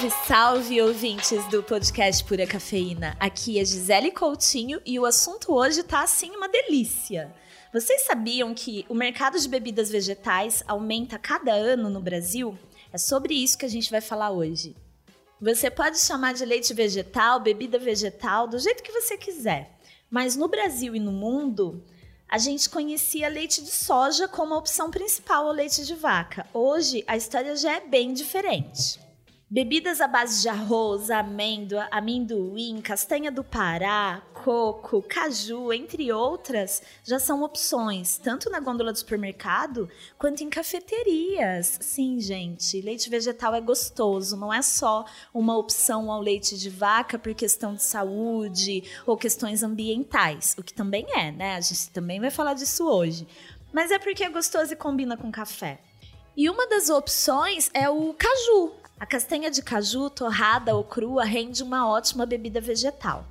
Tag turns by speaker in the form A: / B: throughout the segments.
A: Salve, salve, ouvintes do podcast Pura Cafeína. Aqui é Gisele Coutinho e o assunto hoje tá assim uma delícia. Vocês sabiam que o mercado de bebidas vegetais aumenta cada ano no Brasil? É sobre isso que a gente vai falar hoje. Você pode chamar de leite vegetal, bebida vegetal, do jeito que você quiser. Mas no Brasil e no mundo, a gente conhecia leite de soja como a opção principal ao leite de vaca. Hoje, a história já é bem diferente. Bebidas à base de arroz, amêndoa, amendoim, castanha do Pará, coco, caju, entre outras, já são opções, tanto na gôndola do supermercado quanto em cafeterias. Sim, gente, leite vegetal é gostoso, não é só uma opção ao leite de vaca por questão de saúde ou questões ambientais, o que também é, né? A gente também vai falar disso hoje. Mas é porque é gostoso e combina com café. E uma das opções é o caju, a castanha de caju, torrada ou crua, rende uma ótima bebida vegetal.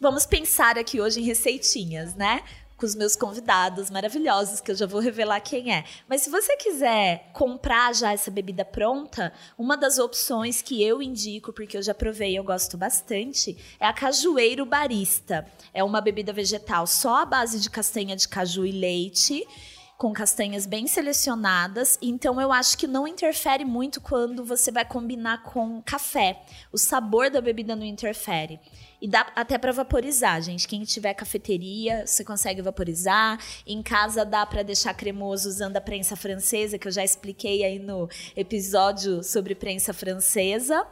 A: Vamos pensar aqui hoje em receitinhas, né? Com os meus convidados maravilhosos, que eu já vou revelar quem é. Mas se você quiser comprar já essa bebida pronta, uma das opções que eu indico, porque eu já provei e eu gosto bastante, é a Cajueiro Barista. É uma bebida vegetal só à base de castanha de caju e leite com castanhas bem selecionadas, então eu acho que não interfere muito quando você vai combinar com café. O sabor da bebida não interfere. E dá até para vaporizar, gente. Quem tiver cafeteria, você consegue vaporizar. Em casa dá para deixar cremoso usando a prensa francesa, que eu já expliquei aí no episódio sobre prensa francesa.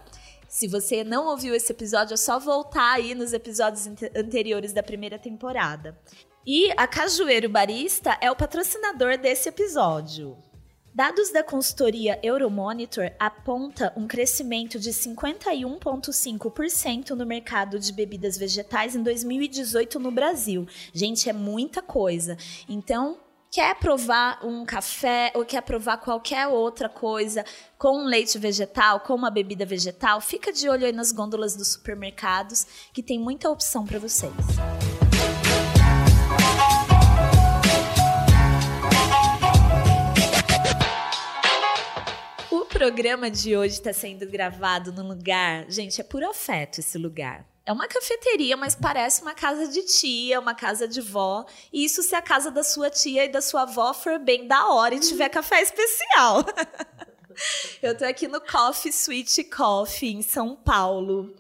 A: Se você não ouviu esse episódio, é só voltar aí nos episódios anteriores da primeira temporada. E a Cajueiro Barista é o patrocinador desse episódio. Dados da consultoria Euromonitor aponta um crescimento de 51,5% no mercado de bebidas vegetais em 2018 no Brasil. Gente, é muita coisa. Então, quer provar um café ou quer provar qualquer outra coisa com um leite vegetal, com uma bebida vegetal, fica de olho aí nas gôndolas dos supermercados, que tem muita opção para vocês. Programa de hoje está sendo gravado num lugar. Gente, é puro afeto esse lugar. É uma cafeteria, mas parece uma casa de tia, uma casa de vó. E isso se a casa da sua tia e da sua avó for bem da hora e tiver café especial. Eu tô aqui no Coffee Sweet Coffee, em São Paulo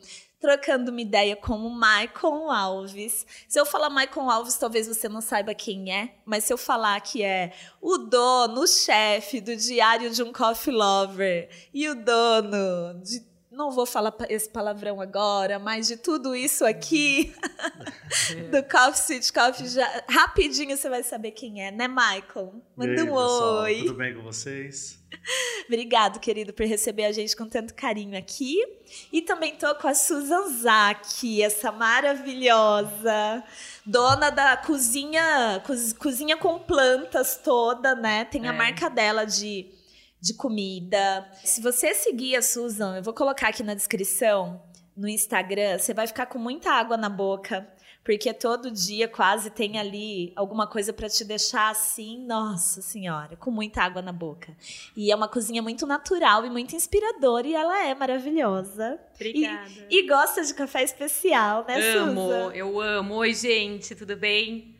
A: trocando uma ideia com o Michael Alves. Se eu falar Michael Alves, talvez você não saiba quem é, mas se eu falar que é o dono, o chefe do Diário de um Coffee Lover e o dono de não vou falar esse palavrão agora, mas de tudo isso aqui do Coffee City Coffee, já, rapidinho você vai saber quem é, né, Michael?
B: Manda aí, um pessoal, oi. Tudo bem com vocês?
A: Obrigado, querido, por receber a gente com tanto carinho aqui. E também tô com a Susan Zaki, essa maravilhosa dona da cozinha, cozinha com plantas toda, né? Tem a é. marca dela de, de comida. Se você seguir a Susan, eu vou colocar aqui na descrição no Instagram, você vai ficar com muita água na boca porque todo dia quase tem ali alguma coisa para te deixar assim, nossa senhora, com muita água na boca. E é uma cozinha muito natural e muito inspiradora e ela é maravilhosa.
C: Obrigada.
A: E, e gosta de café especial, né,
C: amo,
A: Suza?
C: Eu amo. Oi, gente, tudo bem?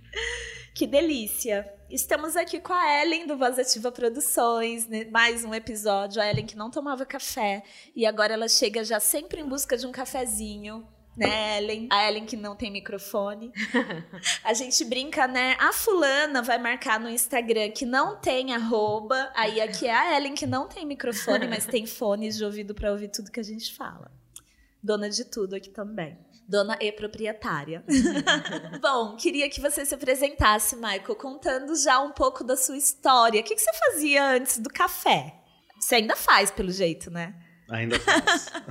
A: Que delícia! Estamos aqui com a Ellen do Voz Ativa Produções, né? mais um episódio. A Ellen que não tomava café e agora ela chega já sempre em busca de um cafezinho né, Ellen? A Ellen que não tem microfone. A gente brinca, né? A fulana vai marcar no Instagram que não tem arroba. Aí aqui é a Ellen que não tem microfone, mas tem fones de ouvido para ouvir tudo que a gente fala. Dona de tudo aqui também. Dona e proprietária. Bom, queria que você se apresentasse, Michael, contando já um pouco da sua história. O que, que você fazia antes do café? Você ainda faz, pelo jeito, né?
B: Ainda faz.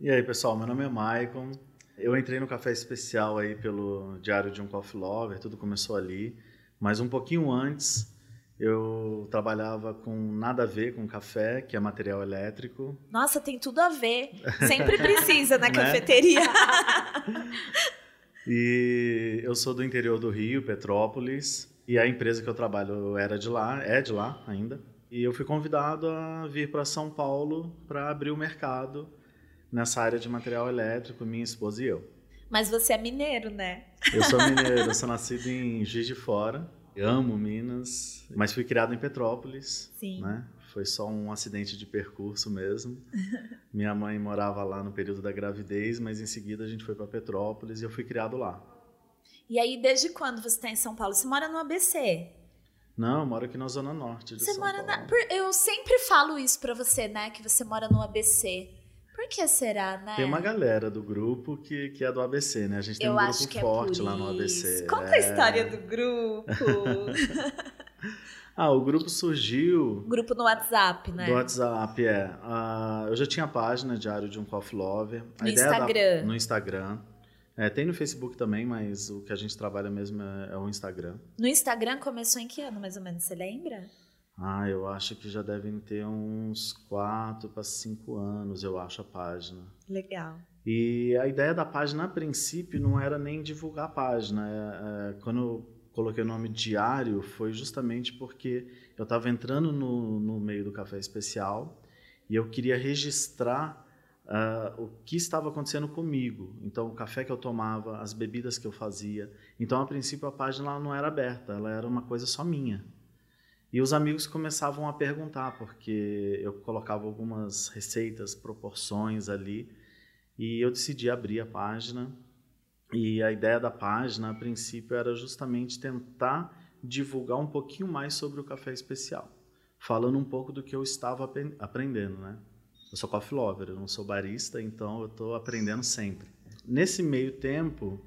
B: E aí, pessoal, meu nome é Maicon. Eu entrei no Café Especial aí pelo Diário de um Coffee Lover, tudo começou ali. Mas um pouquinho antes, eu trabalhava com nada a ver com café, que é material elétrico.
A: Nossa, tem tudo a ver. Sempre precisa na né? cafeteria.
B: e eu sou do interior do Rio, Petrópolis, e a empresa que eu trabalho era de lá, é de lá ainda. E eu fui convidado a vir para São Paulo para abrir o mercado nessa área de material elétrico, minha esposa e eu.
A: Mas você é mineiro, né?
B: Eu sou mineiro, eu sou nascido em Juiz de Fora. Eu amo Minas, mas fui criado em Petrópolis.
A: Sim.
B: Né? Foi só um acidente de percurso mesmo. Minha mãe morava lá no período da gravidez, mas em seguida a gente foi para Petrópolis e eu fui criado lá.
A: E aí, desde quando você está em São Paulo? Você mora no ABC?
B: Não, eu moro aqui na Zona Norte de
A: você
B: São
A: mora
B: Paulo.
A: na... Eu sempre falo isso para você, né? Que você mora no ABC. Que será, né?
B: Tem uma galera do grupo que, que é do ABC, né? A gente tem
A: eu
B: um grupo
A: que
B: forte
A: é
B: lá no. ABC.
A: Conta
B: é...
A: a história do grupo.
B: ah, o grupo surgiu.
A: Grupo no WhatsApp, né?
B: Do WhatsApp, é. Uh, eu já tinha a página Diário de um Coffee Lover. A
A: no
B: ideia
A: Instagram.
B: Da... no Instagram. É, tem no Facebook também, mas o que a gente trabalha mesmo é, é o Instagram.
A: No Instagram começou em que ano, mais ou menos? Você lembra?
B: Ah, eu acho que já devem ter uns 4 para 5 anos, eu acho, a página.
A: Legal.
B: E a ideia da página, a princípio, não era nem divulgar a página. É, é, quando eu coloquei o nome Diário, foi justamente porque eu estava entrando no, no meio do café especial e eu queria registrar uh, o que estava acontecendo comigo. Então, o café que eu tomava, as bebidas que eu fazia. Então, a princípio, a página não era aberta, ela era uma coisa só minha. E os amigos começavam a perguntar, porque eu colocava algumas receitas, proporções ali, e eu decidi abrir a página. E a ideia da página, a princípio, era justamente tentar divulgar um pouquinho mais sobre o café especial, falando um pouco do que eu estava aprendendo, né? Eu sou coffee lover, eu não sou barista, então eu estou aprendendo sempre. Nesse meio tempo,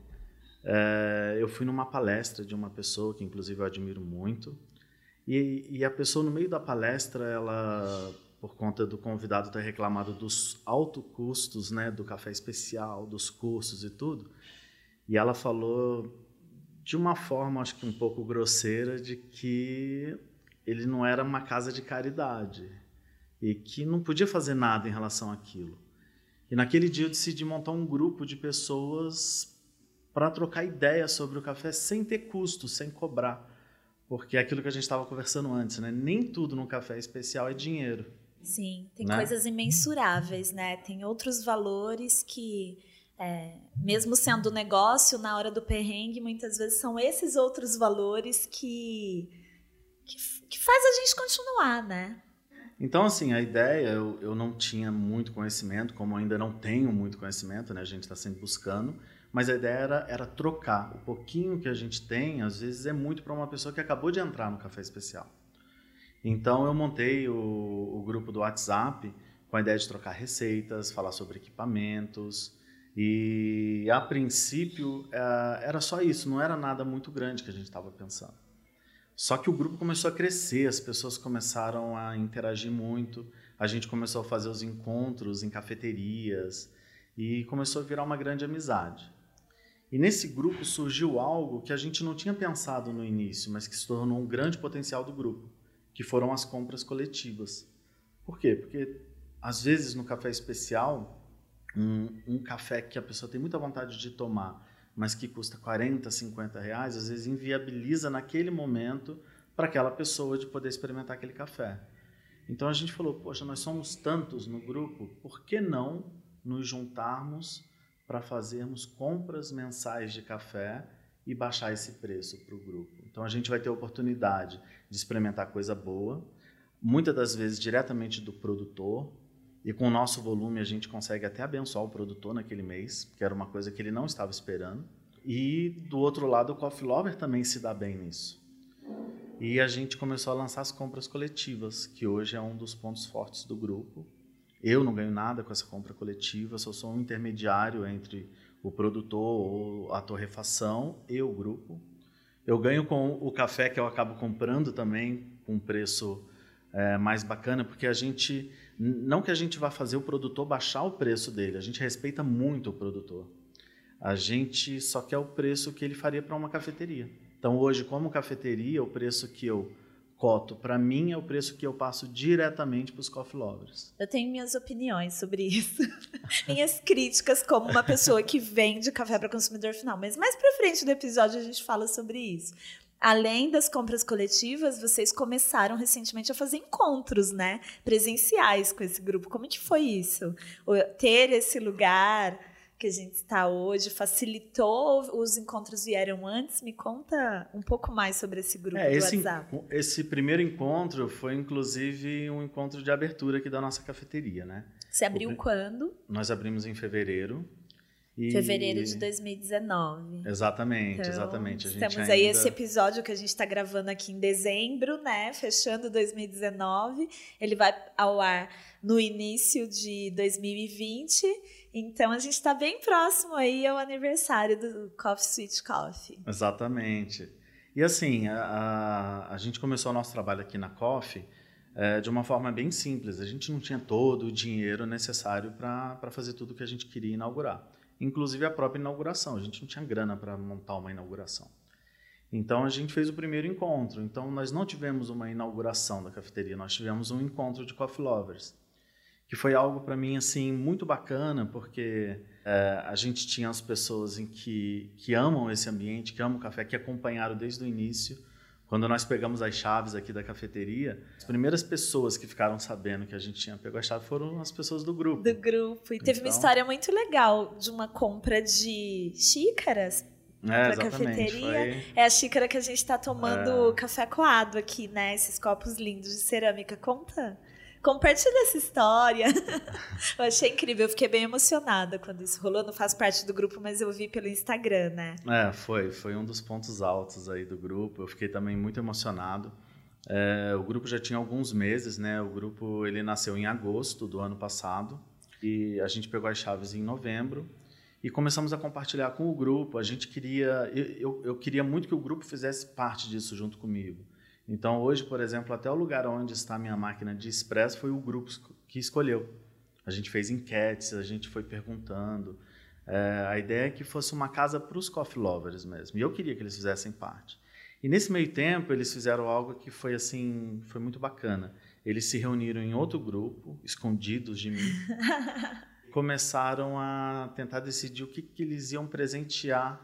B: é, eu fui numa palestra de uma pessoa que, inclusive, eu admiro muito, e, e, a pessoa no meio da palestra, ela, por conta do convidado ter reclamado dos altos custos, né, do café especial, dos cursos e tudo, e ela falou de uma forma, acho que um pouco grosseira, de que ele não era uma casa de caridade e que não podia fazer nada em relação àquilo. E naquele dia eu decidi montar um grupo de pessoas para trocar ideias sobre o café sem ter custo, sem cobrar. Porque é aquilo que a gente estava conversando antes, né? Nem tudo no café especial é dinheiro.
A: Sim, tem
B: né?
A: coisas imensuráveis, né? Tem outros valores que, é, mesmo sendo negócio, na hora do perrengue, muitas vezes são esses outros valores que, que, que faz a gente continuar, né?
B: Então, assim, a ideia, eu, eu não tinha muito conhecimento, como ainda não tenho muito conhecimento, né? A gente está sempre buscando. Mas a ideia era, era trocar. O pouquinho que a gente tem, às vezes, é muito para uma pessoa que acabou de entrar no café especial. Então, eu montei o, o grupo do WhatsApp com a ideia de trocar receitas, falar sobre equipamentos. E, a princípio, é, era só isso, não era nada muito grande que a gente estava pensando. Só que o grupo começou a crescer, as pessoas começaram a interagir muito, a gente começou a fazer os encontros em cafeterias e começou a virar uma grande amizade. E nesse grupo surgiu algo que a gente não tinha pensado no início, mas que se tornou um grande potencial do grupo, que foram as compras coletivas. Por quê? Porque às vezes no café especial, um, um café que a pessoa tem muita vontade de tomar, mas que custa 40, 50 reais, às vezes inviabiliza naquele momento para aquela pessoa de poder experimentar aquele café. Então a gente falou, poxa, nós somos tantos no grupo, por que não nos juntarmos para fazermos compras mensais de café e baixar esse preço para o grupo. Então a gente vai ter a oportunidade de experimentar coisa boa, muitas das vezes diretamente do produtor, e com o nosso volume a gente consegue até abençoar o produtor naquele mês, que era uma coisa que ele não estava esperando. E do outro lado, o Coffee Lover também se dá bem nisso. E a gente começou a lançar as compras coletivas, que hoje é um dos pontos fortes do grupo. Eu não ganho nada com essa compra coletiva, só sou um intermediário entre o produtor ou a torrefação e o grupo. Eu ganho com o café que eu acabo comprando também com um preço é, mais bacana, porque a gente não que a gente vá fazer o produtor baixar o preço dele, a gente respeita muito o produtor. A gente só quer o preço que ele faria para uma cafeteria. Então hoje, como cafeteria, o preço que eu coto, para mim, é o preço que eu passo diretamente para os coffee lovers.
A: Eu tenho minhas opiniões sobre isso. minhas críticas como uma pessoa que vende café para consumidor final. Mas mais para frente do episódio a gente fala sobre isso. além das compras coletivas, vocês começaram recentemente a fazer encontros, né? Presenciais com esse grupo. Como que foi isso? Ter esse lugar que a gente está hoje facilitou? Os encontros vieram antes? Me conta um pouco mais sobre esse grupo é, do
B: esse,
A: WhatsApp.
B: Esse primeiro encontro foi, inclusive, um encontro de abertura aqui da nossa cafeteria, né?
A: Você abriu o, quando?
B: Nós abrimos em fevereiro.
A: E... Fevereiro de 2019.
B: Exatamente, então, exatamente.
A: Estamos ainda... aí esse episódio que a gente está gravando aqui em dezembro, né? Fechando 2019. Ele vai ao ar no início de 2020. Então a gente está bem próximo aí ao aniversário do Coffee Sweet Coffee.
B: Exatamente. E assim, a, a, a gente começou o nosso trabalho aqui na Coffee é, de uma forma bem simples. A gente não tinha todo o dinheiro necessário para fazer tudo que a gente queria inaugurar inclusive a própria inauguração. A gente não tinha grana para montar uma inauguração. Então a gente fez o primeiro encontro. Então nós não tivemos uma inauguração da cafeteria, nós tivemos um encontro de coffee lovers, que foi algo para mim assim muito bacana, porque é, a gente tinha as pessoas em que que amam esse ambiente, que amam o café, que acompanharam desde o início quando nós pegamos as chaves aqui da cafeteria, as primeiras pessoas que ficaram sabendo que a gente tinha pego a chave foram as pessoas do grupo.
A: Do grupo. E teve então... uma história muito legal de uma compra de xícaras é, para cafeteria. Foi... É a xícara que a gente está tomando é... café coado aqui, né? Esses copos lindos de cerâmica. Conta. Compartilha essa história. eu achei incrível, eu fiquei bem emocionada quando isso rolou. Não faço parte do grupo, mas eu vi pelo Instagram, né?
B: É, foi. Foi um dos pontos altos aí do grupo. Eu fiquei também muito emocionado. É, o grupo já tinha alguns meses, né? O grupo ele nasceu em agosto do ano passado e a gente pegou as chaves em novembro e começamos a compartilhar com o grupo. A gente queria, eu, eu queria muito que o grupo fizesse parte disso junto comigo. Então, hoje, por exemplo, até o lugar onde está a minha máquina de expresso foi o grupo que escolheu. A gente fez enquetes, a gente foi perguntando. É, a ideia é que fosse uma casa para os coffee lovers mesmo. E eu queria que eles fizessem parte. E nesse meio tempo, eles fizeram algo que foi assim, foi muito bacana. Eles se reuniram em outro grupo, escondidos de mim. começaram a tentar decidir o que, que eles iam presentear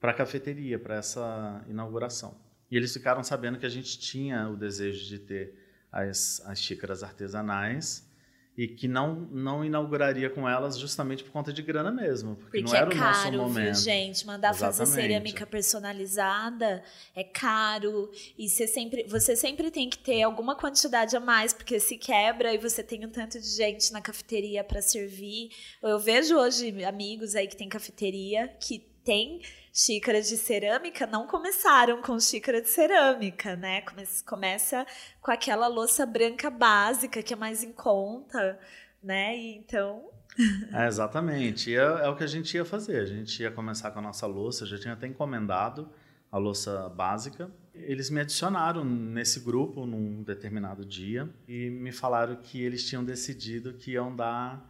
B: para a cafeteria, para essa inauguração. E eles ficaram sabendo que a gente tinha o desejo de ter as, as xícaras artesanais e que não não inauguraria com elas justamente por conta de grana mesmo, porque, porque não era é caro, o nosso momento.
A: Viu, gente, mandar Exatamente. fazer cerâmica personalizada é caro e você sempre você sempre tem que ter alguma quantidade a mais, porque se quebra e você tem um tanto de gente na cafeteria para servir. Eu vejo hoje amigos aí que tem cafeteria que tem xícaras de cerâmica não começaram com xícara de cerâmica, né? Começa com aquela louça branca básica que é mais em conta, né? E então.
B: É, exatamente. E é, é, o que a gente ia fazer. A gente ia começar com a nossa louça, já tinha até encomendado a louça básica. Eles me adicionaram nesse grupo num determinado dia e me falaram que eles tinham decidido que iam dar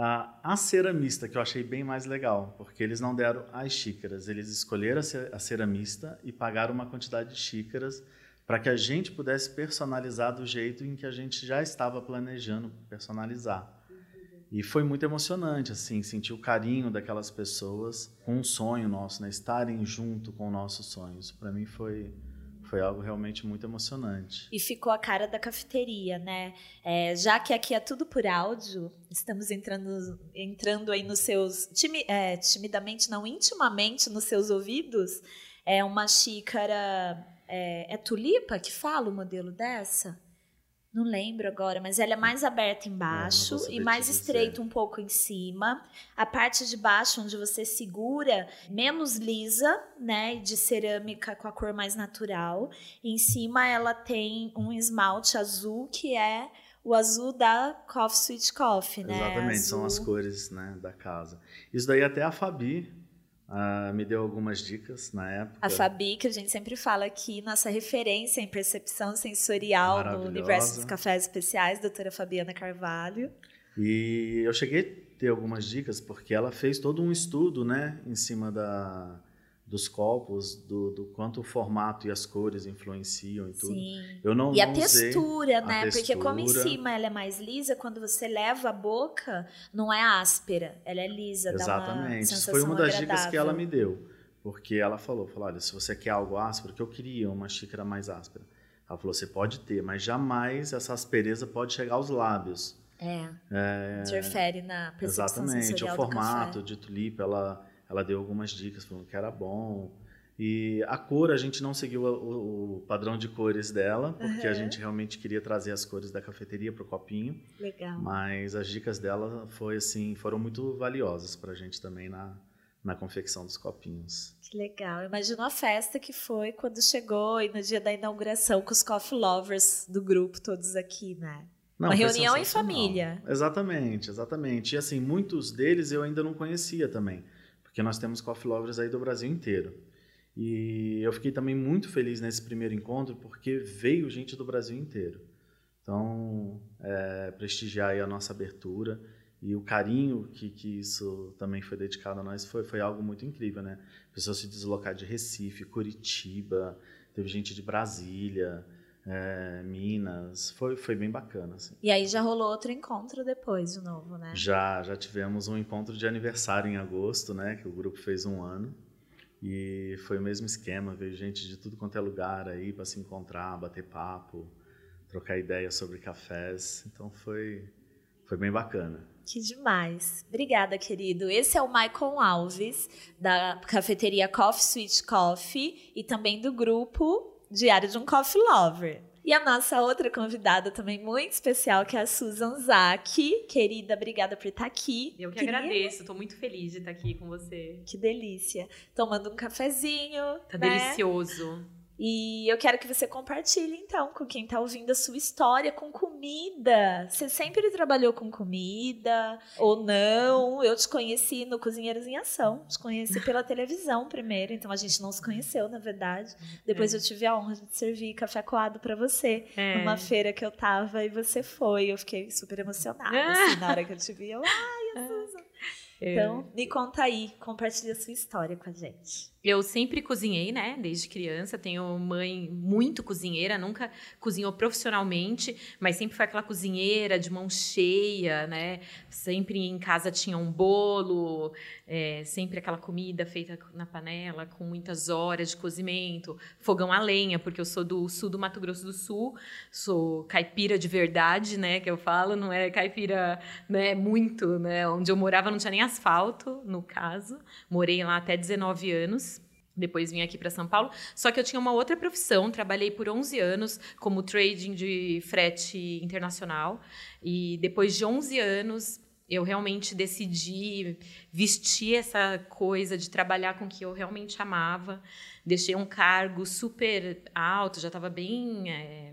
B: a ceramista, que eu achei bem mais legal, porque eles não deram as xícaras, eles escolheram a ceramista e pagaram uma quantidade de xícaras para que a gente pudesse personalizar do jeito em que a gente já estava planejando personalizar. E foi muito emocionante, assim, sentir o carinho daquelas pessoas com um sonho nosso, né? estarem junto com o nosso sonho. Isso para mim foi foi algo realmente muito emocionante.
A: E ficou a cara da cafeteria, né? É, já que aqui é tudo por áudio, estamos entrando, entrando aí nos seus. Timi, é, timidamente, não, intimamente nos seus ouvidos. É uma xícara. É, é tulipa que fala o modelo dessa? Não lembro agora, mas ela é mais aberta embaixo e mais estreita um pouco em cima. A parte de baixo, onde você segura, menos lisa, né? De cerâmica com a cor mais natural. E em cima ela tem um esmalte azul que é o azul da Coffee Sweet Coffee, né?
B: Exatamente, azul. são as cores né, da casa. Isso daí até a Fabi Uh, me deu algumas dicas na época.
A: A Fabi, que a gente sempre fala aqui, nossa referência em percepção sensorial no universo dos cafés especiais, doutora Fabiana Carvalho.
B: E eu cheguei a ter algumas dicas, porque ela fez todo um estudo né, em cima da, dos copos, do, do, quanto o formato e as cores influenciam e tudo.
A: Sim.
B: Eu não,
A: e
B: não
A: a textura, né? A textura. Porque como em cima ela é mais lisa, quando você leva a boca, não é áspera, ela é lisa,
B: Exatamente. Isso foi uma das
A: agradável.
B: dicas que ela me deu. Porque ela falou, falou, olha, se você quer algo áspero, que eu queria uma xícara mais áspera. Ela falou, você pode ter, mas jamais essa aspereza pode chegar aos lábios.
A: É. é interfere na percepção
B: Exatamente. O formato de tulipa, ela, ela deu algumas dicas falando que era bom. E a cor, a gente não seguiu o, o padrão de cores dela, porque uhum. a gente realmente queria trazer as cores da cafeteria para o copinho.
A: Legal.
B: Mas as dicas dela foi assim, foram muito valiosas para a gente também na, na confecção dos copinhos.
A: Que legal. Imagina a festa que foi quando chegou e no dia da inauguração com os coffee lovers do grupo todos aqui, né?
B: Não,
A: Uma reunião em família.
B: Exatamente, exatamente. E assim, muitos deles eu ainda não conhecia também, porque nós temos coffee lovers aí do Brasil inteiro. E eu fiquei também muito feliz nesse primeiro encontro, porque veio gente do Brasil inteiro. Então, é, prestigiar a nossa abertura e o carinho que, que isso também foi dedicado a nós foi, foi algo muito incrível, né? Pessoas se deslocar de Recife, Curitiba, teve gente de Brasília, é, Minas, foi, foi bem bacana. Assim.
A: E aí já rolou outro encontro depois, de novo, né?
B: Já, já tivemos um encontro de aniversário em agosto, né? Que o grupo fez um ano. E foi o mesmo esquema, veio gente de tudo quanto é lugar aí para se encontrar, bater papo, trocar ideias sobre cafés. Então foi, foi bem bacana.
A: Que demais. Obrigada, querido. Esse é o Michael Alves, da cafeteria Coffee Sweet Coffee e também do grupo Diário de um Coffee Lover. E a nossa outra convidada também muito especial, que é a Susan Zaki. Querida, obrigada por estar aqui.
C: Eu que Queria... agradeço, estou muito feliz de estar aqui com você.
A: Que delícia. Tomando um cafezinho.
C: Tá né? delicioso.
A: E eu quero que você compartilhe, então, com quem está ouvindo a sua história com comida. Você sempre trabalhou com comida ou não? Eu te conheci no Cozinheiros em Ação. Te conheci pela televisão primeiro, então a gente não se conheceu, na verdade. Depois é. eu tive a honra de servir café coado para você é. numa feira que eu tava e você foi. Eu fiquei super emocionada, assim, na hora que eu te vi. Eu, ai, a Susan. É. Então, me conta aí, compartilha a sua história com a gente.
C: Eu sempre cozinhei, né? Desde criança. Tenho mãe muito cozinheira, nunca cozinhou profissionalmente, mas sempre foi aquela cozinheira de mão cheia, né? Sempre em casa tinha um bolo, é, sempre aquela comida feita na panela, com muitas horas de cozimento, fogão a lenha, porque eu sou do sul do Mato Grosso do Sul, sou caipira de verdade, né? Que eu falo, não é caipira, né? Muito, né? Onde eu morava não tinha nem asfalto, no caso. Morei lá até 19 anos. Depois vim aqui para São Paulo. Só que eu tinha uma outra profissão. Trabalhei por 11 anos como trading de frete internacional. E depois de 11 anos, eu realmente decidi vestir essa coisa de trabalhar com o que eu realmente amava. Deixei um cargo super alto, já estava bem, é,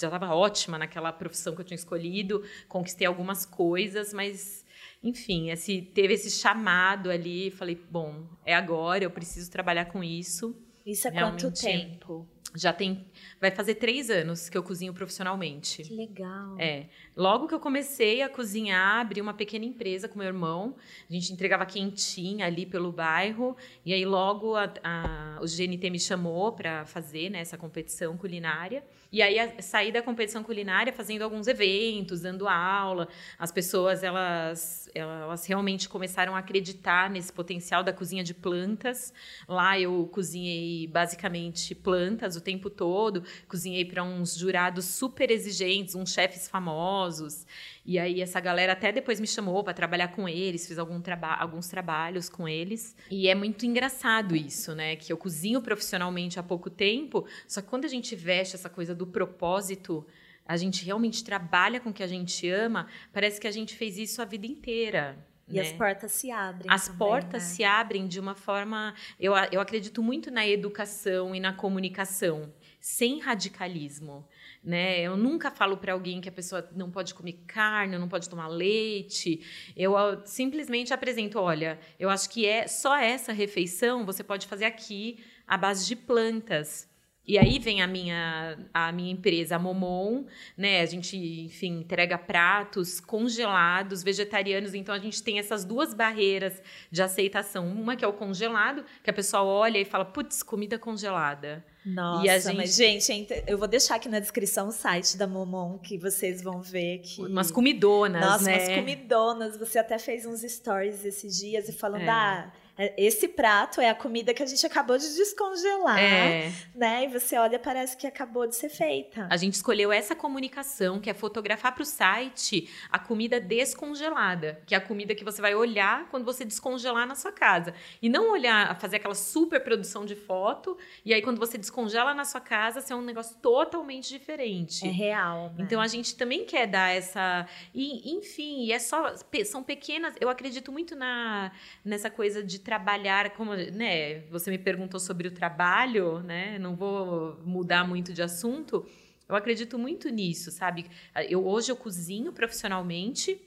C: já estava ótima naquela profissão que eu tinha escolhido. Conquistei algumas coisas, mas enfim, esse, teve esse chamado ali, falei, bom, é agora, eu preciso trabalhar com isso.
A: Isso há quanto tempo?
C: Já tem. Vai fazer três anos que eu cozinho profissionalmente.
A: Que legal.
C: É. Logo que eu comecei a cozinhar, abri uma pequena empresa com meu irmão. A gente entregava quentinha ali pelo bairro. E aí, logo, a, a, o GNT me chamou para fazer né, essa competição culinária. E aí, saí da competição culinária fazendo alguns eventos, dando aula. As pessoas, elas, elas realmente começaram a acreditar nesse potencial da cozinha de plantas. Lá, eu cozinhei basicamente plantas o tempo todo. Cozinhei para uns jurados super exigentes, uns chefes famosos. E aí essa galera até depois me chamou para trabalhar com eles, fiz algum traba alguns trabalhos com eles. E é muito engraçado isso, né? Que eu cozinho profissionalmente há pouco tempo, só que quando a gente veste essa coisa do propósito, a gente realmente trabalha com o que a gente ama, parece que a gente fez isso a vida inteira.
A: E né? as portas se abrem.
C: As
A: também,
C: portas
A: né?
C: se abrem de uma forma. Eu, eu acredito muito na educação e na comunicação, sem radicalismo. Né? Eu nunca falo para alguém que a pessoa não pode comer carne, não pode tomar leite. Eu simplesmente apresento: olha, eu acho que é só essa refeição você pode fazer aqui à base de plantas. E aí vem a minha, a minha empresa, a Momon, né? A gente, enfim, entrega pratos congelados, vegetarianos. Então, a gente tem essas duas barreiras de aceitação. Uma que é o congelado, que a pessoa olha e fala, putz, comida congelada.
A: Nossa, e gente... mas gente, eu vou deixar aqui na descrição o site da Momon, que vocês vão ver que...
C: Umas comidonas,
A: Nossa,
C: né?
A: umas comidonas. Você até fez uns stories esses dias e falando, é. ah esse prato é a comida que a gente acabou de descongelar,
C: É.
A: né? E você olha, parece que acabou de ser feita.
C: A gente escolheu essa comunicação, que é fotografar para o site a comida descongelada, que é a comida que você vai olhar quando você descongelar na sua casa. E não olhar, fazer aquela super produção de foto, e aí quando você descongela na sua casa, ser um negócio totalmente diferente.
A: É real. Né?
C: Então a gente também quer dar essa. E, enfim, é só. São pequenas. Eu acredito muito na, nessa coisa de trabalhar, como né, você me perguntou sobre o trabalho, né? Não vou mudar muito de assunto. Eu acredito muito nisso, sabe? Eu, hoje eu cozinho profissionalmente.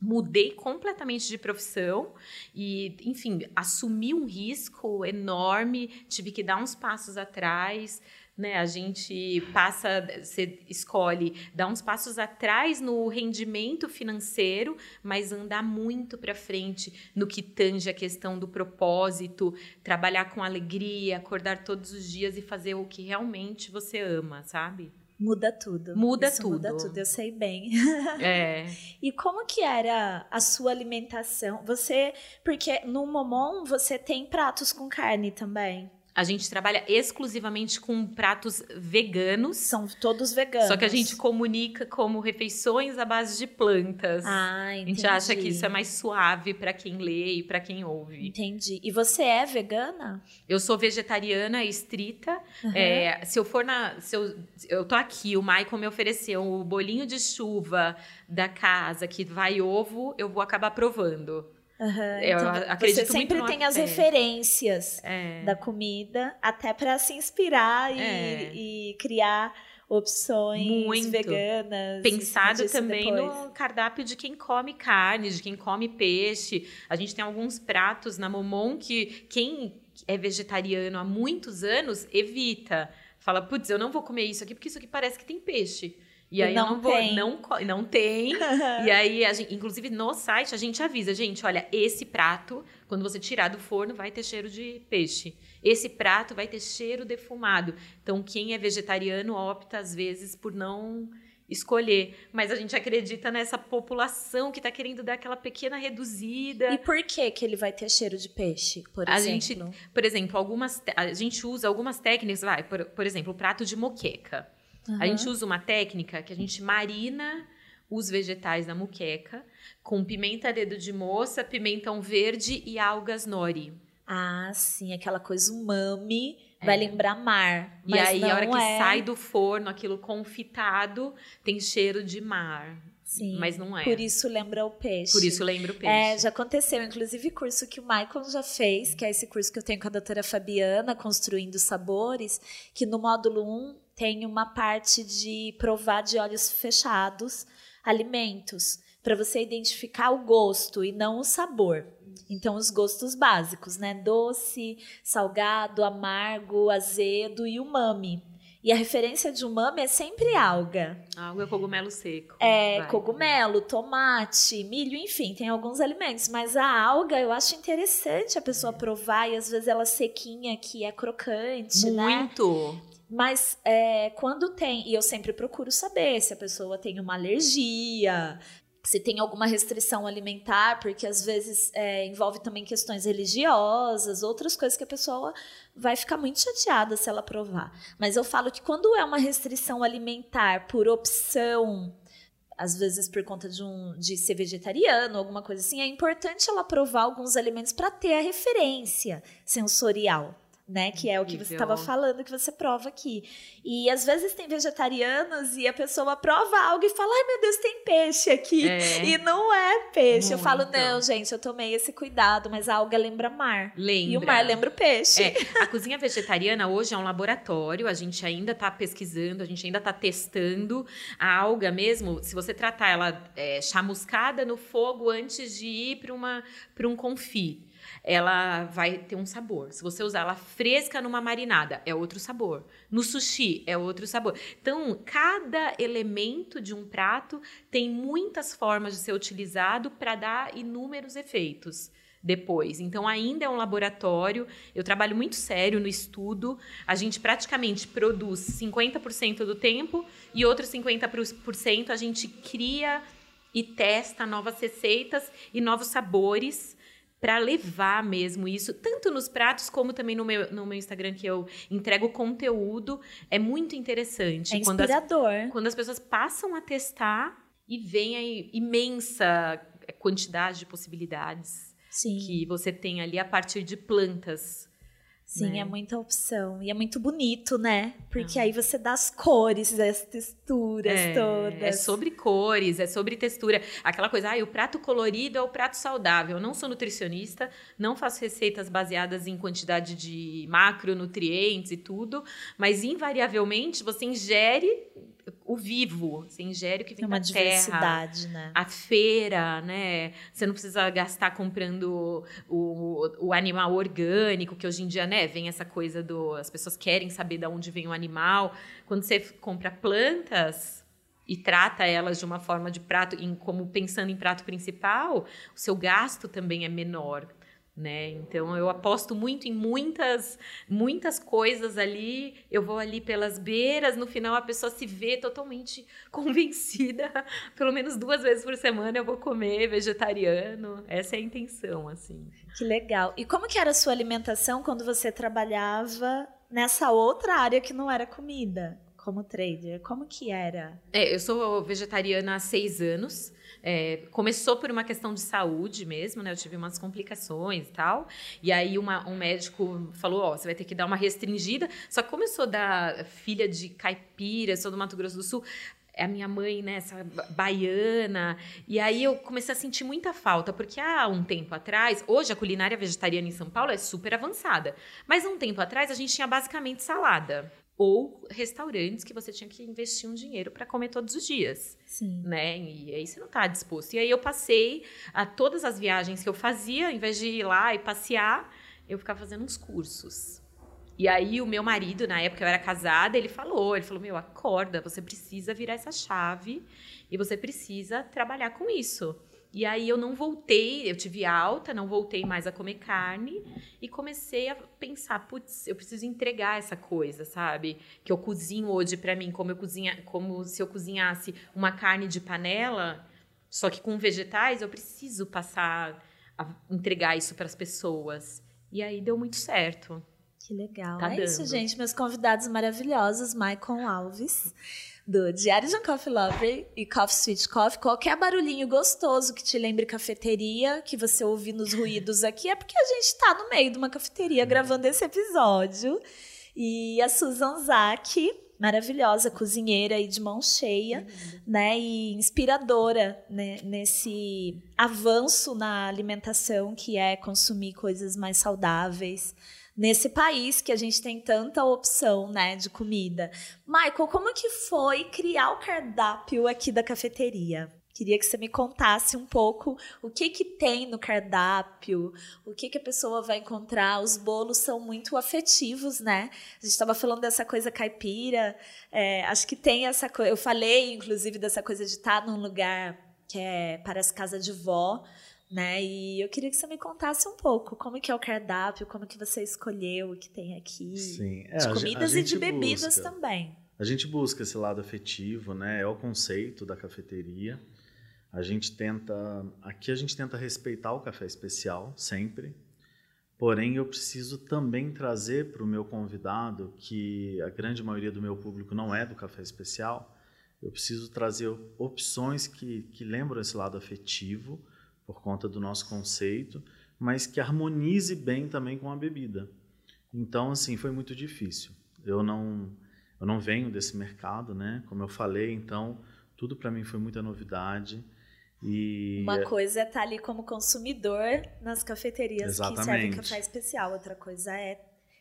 C: Mudei completamente de profissão e, enfim, assumi um risco enorme, tive que dar uns passos atrás, né? A gente passa, você escolhe dar uns passos atrás no rendimento financeiro, mas andar muito para frente no que tange a questão do propósito, trabalhar com alegria, acordar todos os dias e fazer o que realmente você ama, sabe?
A: Muda tudo.
C: Muda
A: Isso Muda
C: tudo.
A: tudo, eu sei bem.
C: É.
A: E como que era a sua alimentação? Você, porque no Momon você tem pratos com carne também.
C: A gente trabalha exclusivamente com pratos veganos.
A: São todos veganos.
C: Só que a gente comunica como refeições à base de plantas.
A: Ah,
C: a
A: entendi.
C: gente acha que isso é mais suave para quem lê e para quem ouve.
A: Entendi. E você é vegana?
C: Eu sou vegetariana estrita.
A: Uhum.
C: É, se eu for na. Se eu, eu tô aqui, o Michael me ofereceu o bolinho de chuva da casa que vai ovo, eu vou acabar provando.
A: Aham,
C: Eu
A: então
C: acredito
A: você
C: muito
A: sempre
C: no
A: tem as
C: é.
A: referências
C: É.
A: da comida, até para se inspirar e,
C: É.
A: e criar opções
C: Muito.
A: veganas.
C: Pensado também
A: depois.
C: no cardápio de quem come carne, de quem come peixe. A gente tem alguns pratos na Momon que quem é vegetariano há muitos anos evita. Fala, putz, eu não vou comer isso aqui porque isso aqui parece que tem peixe. E aí
A: não
C: eu não vou,
A: tem.
C: não, não tem. e aí, gente- inclusive no site, a gente avisa, gente, olha, esse prato, quando você tirar do forno, vai ter cheiro de peixe. Esse prato vai ter cheiro defumado. Então, quem é vegetariano opta, às vezes, por não escolher. Mas a gente acredita nessa população que está querendo dar aquela pequena reduzida.
A: E por que que ele vai ter cheiro de peixe, por
C: A
A: exemplo?
C: gente- Por exemplo, algumas a gente usa algumas técnicas, vai, por, por exemplo, o prato de moqueca. A
A: Aham.
C: gente usa uma técnica que a gente marina os vegetais da muqueca com pimenta dedo de moça, pimentão verde e algas nori.
A: Ah, sim, aquela coisa umami, vai lembrar mar.
C: É. E aí, a hora que
A: é.
C: sai do forno, aquilo confitado, tem cheiro de mar.
A: Sim,
C: Mas não é.
A: Por isso lembra o peixe.
C: Por isso lembra o peixe.
A: É, já aconteceu, inclusive curso que o Michael já fez, que é esse curso que eu tenho com a doutora Fabiana, Construindo Sabores, que no módulo 1 tem uma parte de provar de olhos fechados alimentos, para você identificar o gosto e não o sabor. Então, os gostos básicos, né? Doce, salgado, amargo, azedo e umami. E a referência de umami é sempre alga.
C: Algo é cogumelo seco.
A: É,
C: Vai.
A: cogumelo, tomate, milho, enfim, tem alguns alimentos. Mas a alga eu acho interessante a pessoa provar e às vezes ela sequinha que é crocante, né?
C: Muito.
A: Mas é, quando tem, e eu sempre procuro saber se a pessoa tem uma alergia, se tem alguma restrição alimentar, porque às vezes é, envolve também questões religiosas, outras coisas que a pessoa vai ficar muito chateada se ela provar. Mas eu falo que quando é uma restrição alimentar por opção, às vezes por conta de, um, de ser vegetariano, alguma coisa assim, é importante ela provar alguns alimentos para ter a referência sensorial. Né, que é o que você estava falando, que você prova aqui. E às vezes tem vegetarianos e a pessoa prova algo e fala: ai meu Deus, tem peixe aqui.
C: É.
A: E não é peixe. Eu falo:
C: Muito.
A: não, gente, eu tomei esse cuidado, mas a alga lembra mar.
C: Lembra.
A: E o mar lembra o peixe.
C: É, a cozinha vegetariana hoje é um laboratório, a gente ainda está pesquisando, a gente ainda está testando. A alga mesmo, se você tratar ela é, chamuscada no fogo antes de ir para um confit, ela vai ter um sabor. Se você usar ela fresca numa marinada, é outro sabor. No sushi, é outro sabor. Então, cada elemento de um prato tem muitas formas de ser utilizado para dar inúmeros efeitos depois. Então, ainda é um laboratório. Eu trabalho muito sério no estudo. A gente praticamente produz 50% do tempo e outros 50% a gente cria e testa novas receitas e novos sabores para levar mesmo isso, tanto nos pratos como também no meu, no meu Instagram, que eu entrego conteúdo. É muito interessante.
A: É inspirador.
C: Quando as, quando as pessoas passam a testar e veem a imensa quantidade de possibilidades
A: Sim.
C: que você tem ali a partir de plantas.
A: Sim,
C: né?
A: é muita opção. E é muito bonito, né? Porque
C: Ah.
A: aí você dá as cores, as texturas
C: É,
A: todas.
C: é sobre cores, é sobre textura. Aquela coisa, ah, o prato colorido é o prato saudável. Eu não sou nutricionista, não faço receitas baseadas em quantidade de macronutrientes e tudo, mas invariavelmente você ingere o vivo, você ingere o que vem
A: É uma
C: da terra.
A: diversidade, né?
C: A feira, né? Você não precisa gastar comprando o, o animal orgânico, que hoje em dia, né, vem essa coisa do. As pessoas querem saber de onde vem o animal. Quando você compra plantas e trata elas de uma forma de prato, em, como pensando em prato principal, o seu gasto também é menor. Né? Então eu aposto muito em muitas muitas coisas ali. Eu vou ali pelas beiras, no final a pessoa se vê totalmente convencida. Pelo menos duas vezes por semana eu vou comer vegetariano. Essa é a intenção, assim.
A: Que legal. E como que era a sua alimentação quando você trabalhava nessa outra área que não era comida, como trader? Como que era?
C: É, eu sou vegetariana há seis anos. É, começou por uma questão de saúde mesmo, né? Eu tive umas complicações e tal. E aí uma- um médico falou, ó, você vai ter que dar uma restringida. Só que como eu sou da filha de caipira, sou do Mato Grosso do Sul, é a minha mãe, né, essa ba- baiana. E aí eu comecei a sentir muita falta, porque há um tempo atrás, hoje a culinária vegetariana em São Paulo é super avançada. Mas há um tempo atrás a gente tinha basicamente salada. Ou restaurantes que você tinha que investir um dinheiro para comer todos os dias
A: Sim.
C: né? E aí você não tá disposto. E aí eu passei a todas as viagens que eu fazia, em vez de ir lá e passear, eu ficava fazendo uns cursos. E aí o meu marido, na época eu era casada, ele falou, ele falou: "Meu, acorda, você precisa virar essa chave e você precisa trabalhar com isso". E aí eu não voltei, eu tive alta, não voltei mais a comer carne e comecei a pensar, putz, eu preciso entregar essa coisa, sabe? Que eu cozinho hoje pra mim, como eu cozinha, como se eu cozinhasse uma carne de panela, só que com vegetais, eu preciso passar a entregar isso para as pessoas. E aí deu muito certo.
A: Que legal.
C: Tá
A: é isso,
C: dando.
A: gente. Meus convidados maravilhosos, Maicon Alves, do Diário de um Coffee Lover e Coffee Sweet Coffee. Qualquer barulhinho gostoso que te lembre cafeteria, que você ouvir nos ruídos aqui, é porque a gente tá no meio de uma cafeteria gravando esse episódio. E a Susan Zaki, maravilhosa cozinheira e de mão cheia, né, e inspiradora né, nesse avanço na alimentação que é consumir coisas mais saudáveis nesse país que a gente tem tanta opção, né, de comida. Michael, como que foi criar o cardápio aqui da cafeteria? Queria que você me contasse um pouco o que que tem no cardápio, o que que a pessoa vai encontrar. Os bolos são muito afetivos, né? A gente estava falando dessa coisa caipira. é, acho que tem essa coisa. Eu falei, inclusive, dessa coisa de estar num lugar que é parece casa de vó, né? E eu queria que você me contasse um pouco como que é o cardápio, como que você escolheu o que tem aqui.
B: Sim, é,
A: de comidas e de bebidas
B: busca.
A: também.
B: A gente busca esse lado afetivo, né? É o conceito da cafeteria. A gente tenta, aqui a gente tenta respeitar o café especial sempre. Porém, eu preciso também trazer para o meu convidado, que a grande maioria do meu público não é do café especial, eu preciso trazer opções que, que lembram esse lado afetivo, por conta do nosso conceito, mas que harmonize bem também com a bebida. Então, assim, foi muito difícil. Eu não, eu não venho desse mercado, né? Como eu falei, então tudo para mim foi muita novidade. E
A: Uma coisa é estar ali como consumidor nas cafeterias que servem
B: Exatamente.
A: café especial, outra coisa é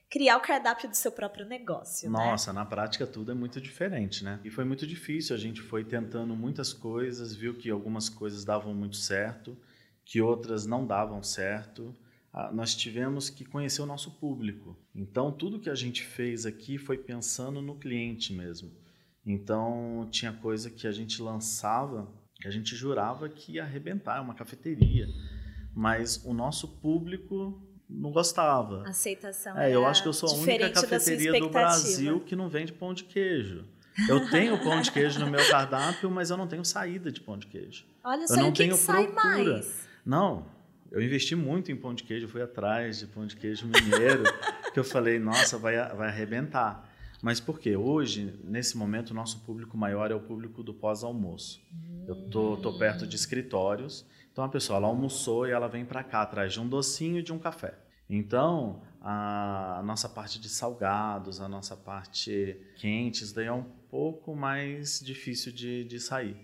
A: criar o cardápio do seu próprio negócio. né?
B: Nossa, na prática tudo é muito diferente, né? E foi muito difícil. A gente foi tentando muitas coisas, viu que algumas coisas davam muito certo, que outras não davam certo. Ah, Nós tivemos que conhecer o nosso público. Então, tudo que a gente fez aqui foi pensando no cliente mesmo. Então, tinha coisa que a gente lançava que a gente jurava que ia arrebentar, uma cafeteria. Mas o nosso público não gostava.
A: Aceitação
B: É, eu acho que eu sou a única cafeteria do. Brasil que não vende pão de queijo. Eu tenho pão de queijo no meu cardápio, mas eu não tenho saída de pão de queijo.
A: Olha
B: eu
A: só,
B: não
A: o que,
B: tenho
A: que sai
B: procura.
A: mais?
B: Não, Eu investi muito em pão de queijo, fui atrás de pão de queijo mineiro, que eu falei, nossa, vai, vai arrebentar. Mas por quê? Hoje, nesse momento, o nosso público maior é o público do pós-almoço. Eu tô, tô perto de escritórios, então a pessoa ela almoçou e ela vem para cá atrás de um docinho e de um café. Então, a nossa parte de salgados, a nossa parte quentes, daí é um pouco mais difícil de, de sair.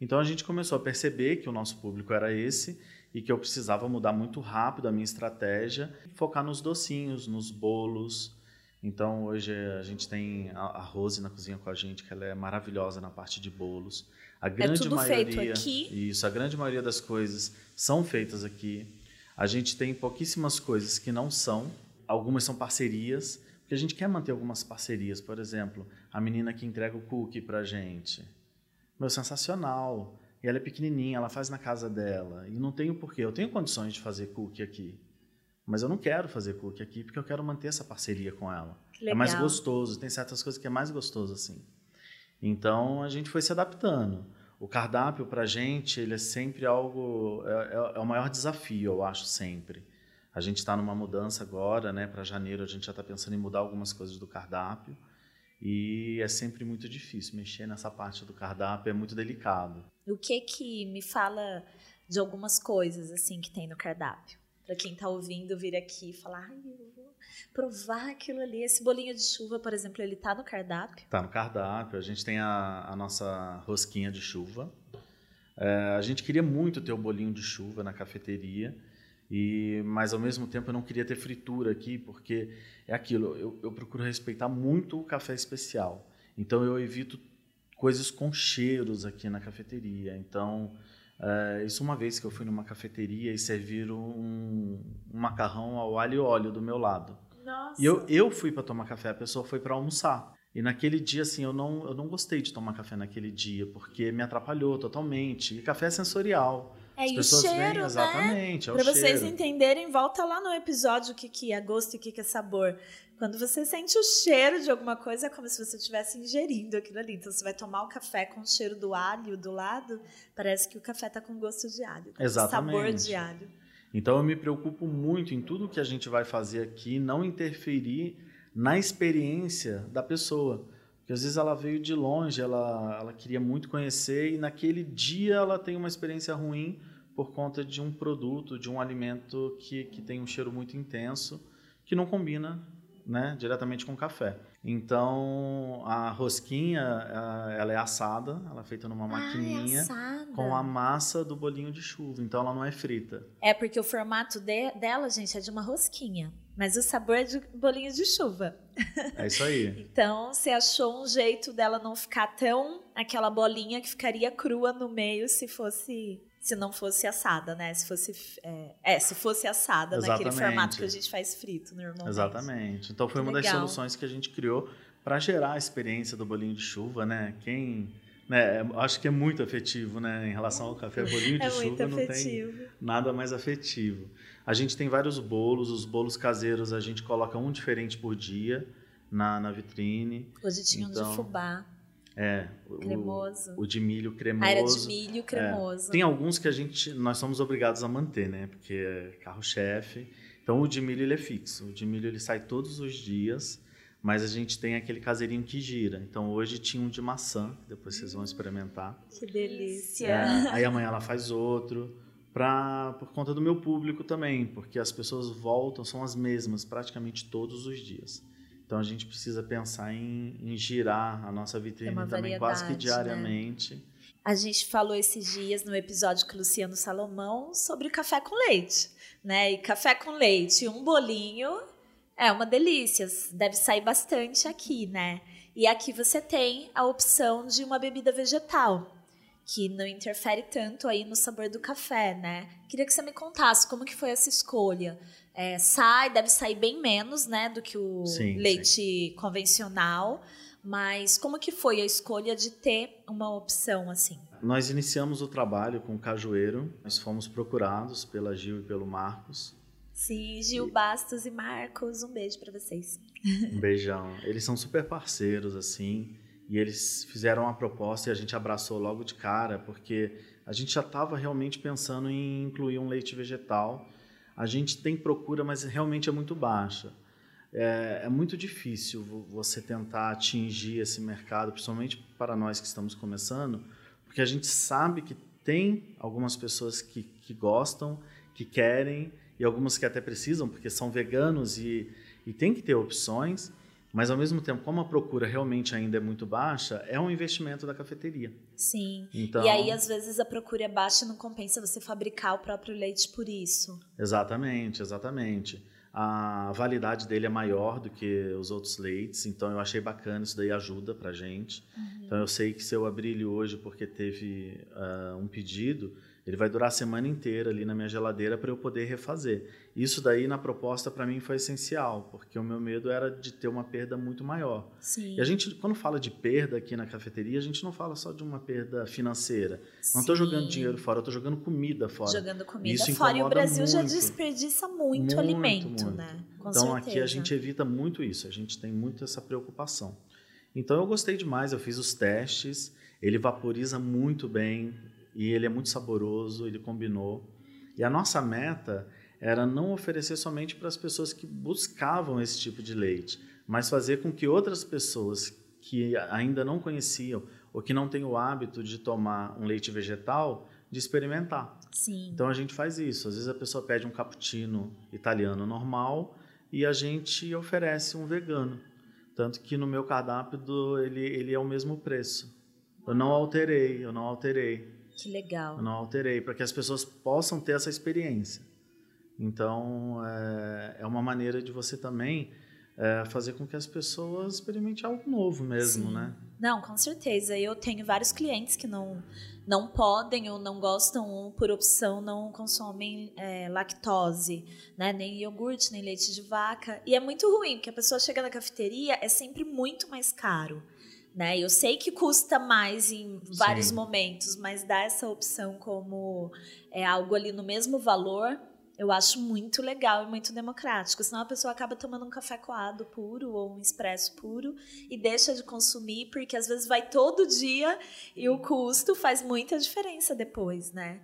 B: Então a gente começou a perceber que o nosso público era esse e que eu precisava mudar muito rápido a minha estratégia, focar nos docinhos, nos bolos, então hoje a gente tem a Rose na cozinha com a gente, que ela é maravilhosa na parte de bolos. A grande
A: é tudo
B: maioria,
A: feito aqui?
B: Isso, a grande maioria das coisas são feitas aqui. A gente tem pouquíssimas coisas que não são, algumas são parcerias, porque a gente quer manter algumas parcerias. Por exemplo, a menina que entrega o cookie pra gente. Meu, sensacional. E ela é pequenininha, ela faz na casa dela. E não tenho porquê. Eu tenho condições de fazer cookie aqui. Mas eu não quero fazer cookie aqui porque eu quero manter essa parceria com ela. É mais gostoso, tem certas coisas que é mais gostoso assim. Então a gente foi se adaptando. O cardápio para a gente ele é sempre algo é, é, é, o maior desafio, eu acho sempre. A gente está numa mudança agora, né? Para janeiro a gente já está pensando em mudar algumas coisas do cardápio e é sempre muito difícil mexer nessa parte do cardápio, é muito delicado.
A: O que que me fala de algumas coisas assim que tem no cardápio? para quem está ouvindo vir aqui e falar, ai, eu vou provar aquilo ali. Esse bolinho de chuva, por exemplo, ele está no cardápio?
B: Está no cardápio. A gente tem a, a nossa rosquinha de chuva. É, a gente queria muito ter o bolinho de chuva na cafeteria, e mas ao mesmo tempo eu não queria ter fritura aqui, porque é aquilo, eu, eu procuro respeitar muito o café especial. Então eu evito coisas com cheiros aqui na cafeteria. Então é, isso uma vez que eu fui numa cafeteria e serviram um, um macarrão ao alho e óleo do meu lado.
A: Nossa.
B: E eu, eu fui para tomar café, a pessoa foi para almoçar. E naquele dia, assim, eu não, eu não gostei de tomar café naquele dia, porque me atrapalhou totalmente. E café é sensorial.
A: É, As e o cheiro, vêm,
B: né? Exatamente,
A: é
B: Para
A: vocês entenderem, volta lá no episódio o que, que é gosto e o que, que é sabor. Quando você sente o cheiro de alguma coisa, é como se você estivesse ingerindo aquilo ali. Então, você vai tomar o café com o cheiro do alho do lado, parece que o café está com gosto de alho, com
B: Exatamente.
A: sabor de alho.
B: Então, eu me preocupo muito em tudo que a gente vai fazer aqui, não interferir na experiência da pessoa. Porque às vezes ela veio de longe, ela, ela queria muito conhecer e naquele dia ela tem uma experiência ruim por conta de um produto, de um alimento que, que tem um cheiro muito intenso, que não combina né, diretamente com café. Então, a rosquinha, ela é assada, ela é feita numa maquininha
A: ah, é
B: com a massa do bolinho de chuva. Então, ela não é frita.
A: É porque o formato de, dela, gente, é de uma rosquinha. Mas o sabor é de bolinho de chuva.
B: É isso aí.
A: então, você achou um jeito dela não ficar tão aquela bolinha que ficaria crua no meio se fosse se não fosse assada, né? Se fosse é, é se fosse assada Exatamente. naquele formato que a gente faz frito normalmente.
B: Exatamente. Então foi que uma legal. das soluções que a gente criou para gerar a experiência do bolinho de chuva, né? Quem né, acho que é muito afetivo, né? Em relação ao café, bolinho de
A: é
B: chuva não tem nada mais afetivo. A gente tem vários bolos, os bolos caseiros a gente coloca um diferente por dia na, na vitrine.
A: Hoje tinha então, um de fubá.
B: É,
A: cremoso.
B: O, o de milho cremoso.
A: Ah, era de milho cremoso.
B: É. Tem alguns que a gente, nós somos obrigados a manter, né? Porque é carro-chefe. Então o de milho ele é fixo. O de milho ele sai todos os dias, mas a gente tem aquele caseirinho que gira. Então hoje tinha um de maçã, depois vocês vão experimentar.
A: Que delícia!
B: É, aí amanhã ela faz outro. Pra, por conta do meu público também, porque as pessoas voltam, são as mesmas praticamente todos os dias. Então a gente precisa pensar em, em girar a nossa vitrine também quase que né? diariamente. Né?
A: A gente falou esses dias no episódio com o Luciano Salomão sobre café com leite, né? E café com leite, um bolinho é uma delícia, deve sair bastante aqui, né? E aqui você tem a opção de uma bebida vegetal, que não interfere tanto aí no sabor do café, né? Queria que você me contasse como que foi essa escolha é, sai, deve sair bem menos, né, do que o sim, leite sim. convencional. Mas como que foi a escolha de ter uma opção assim?
B: Nós iniciamos o trabalho com o Cajueiro. Nós fomos procurados pela Gil e pelo Marcos.
A: Sim, Gil e... Bastos e Marcos, um beijo para vocês.
B: Um beijão. Eles são super parceiros assim, e eles fizeram a proposta e a gente abraçou logo de cara, porque a gente já estava realmente pensando em incluir um leite vegetal a gente tem procura, mas realmente é muito baixa. É, é, muito difícil você tentar atingir esse mercado, principalmente para nós que estamos começando, porque a gente sabe que tem algumas pessoas que, que gostam, que querem, e algumas que até precisam, porque são veganos e, e tem que ter opções, mas ao mesmo tempo, como a procura realmente ainda é muito baixa, é um investimento da cafeteria.
A: Sim. Então, e aí, às vezes, a procura é baixa e não compensa você fabricar o próprio leite por isso.
B: Exatamente, exatamente a validade dele é maior do que os outros leites, então eu achei bacana, isso daí ajuda pra gente. Uhum. Então eu sei que se eu abrir ele hoje porque teve uh, um pedido, ele vai durar a semana inteira ali na minha geladeira para eu poder refazer. Isso daí na proposta para mim foi essencial, porque o meu medo era de ter uma perda muito maior.
A: Sim.
B: E a gente, quando fala de perda aqui na cafeteria, a gente não fala só de uma perda financeira. Sim. Não estou jogando dinheiro fora, estou jogando comida fora.
A: Jogando comida Isso fora. E o Brasil muito. já desperdiça muito, muito alimento, muito. né?
B: Com então certeza. aqui a gente evita muito isso, a gente tem muito essa preocupação. Então eu gostei demais, eu fiz os testes, ele vaporiza muito bem, e ele é muito saboroso, ele combinou. E a nossa meta era não oferecer somente para as pessoas que buscavam esse tipo de leite, mas fazer com que outras pessoas que ainda não conheciam ou que não têm o hábito de tomar um leite vegetal, de experimentar.
A: Sim.
B: Então a gente faz isso. Às vezes a pessoa pede um cappuccino italiano normal e a gente oferece um vegano. Tanto que no meu cardápio ele, ele é o mesmo preço. Eu não alterei, eu não alterei.
A: Que legal.
B: Eu não alterei, para que as pessoas possam ter essa experiência. Então, é, é uma maneira de você também é, fazer com que as pessoas experimentem algo novo mesmo,
A: Sim.
B: né?
A: Não, com certeza. Eu tenho vários clientes que não, não podem ou não gostam, por opção, não consomem é, lactose, né? nem iogurte, nem leite de vaca. E é muito ruim, porque a pessoa chega na cafeteria, é sempre muito mais caro. Né? Eu sei que custa mais em vários Sim. momentos, mas dar essa opção como é algo ali no mesmo valor, eu acho muito legal e muito democrático. Senão a pessoa acaba tomando um café coado puro ou um expresso puro e deixa de consumir, porque às vezes vai todo dia e o custo faz muita diferença depois, né?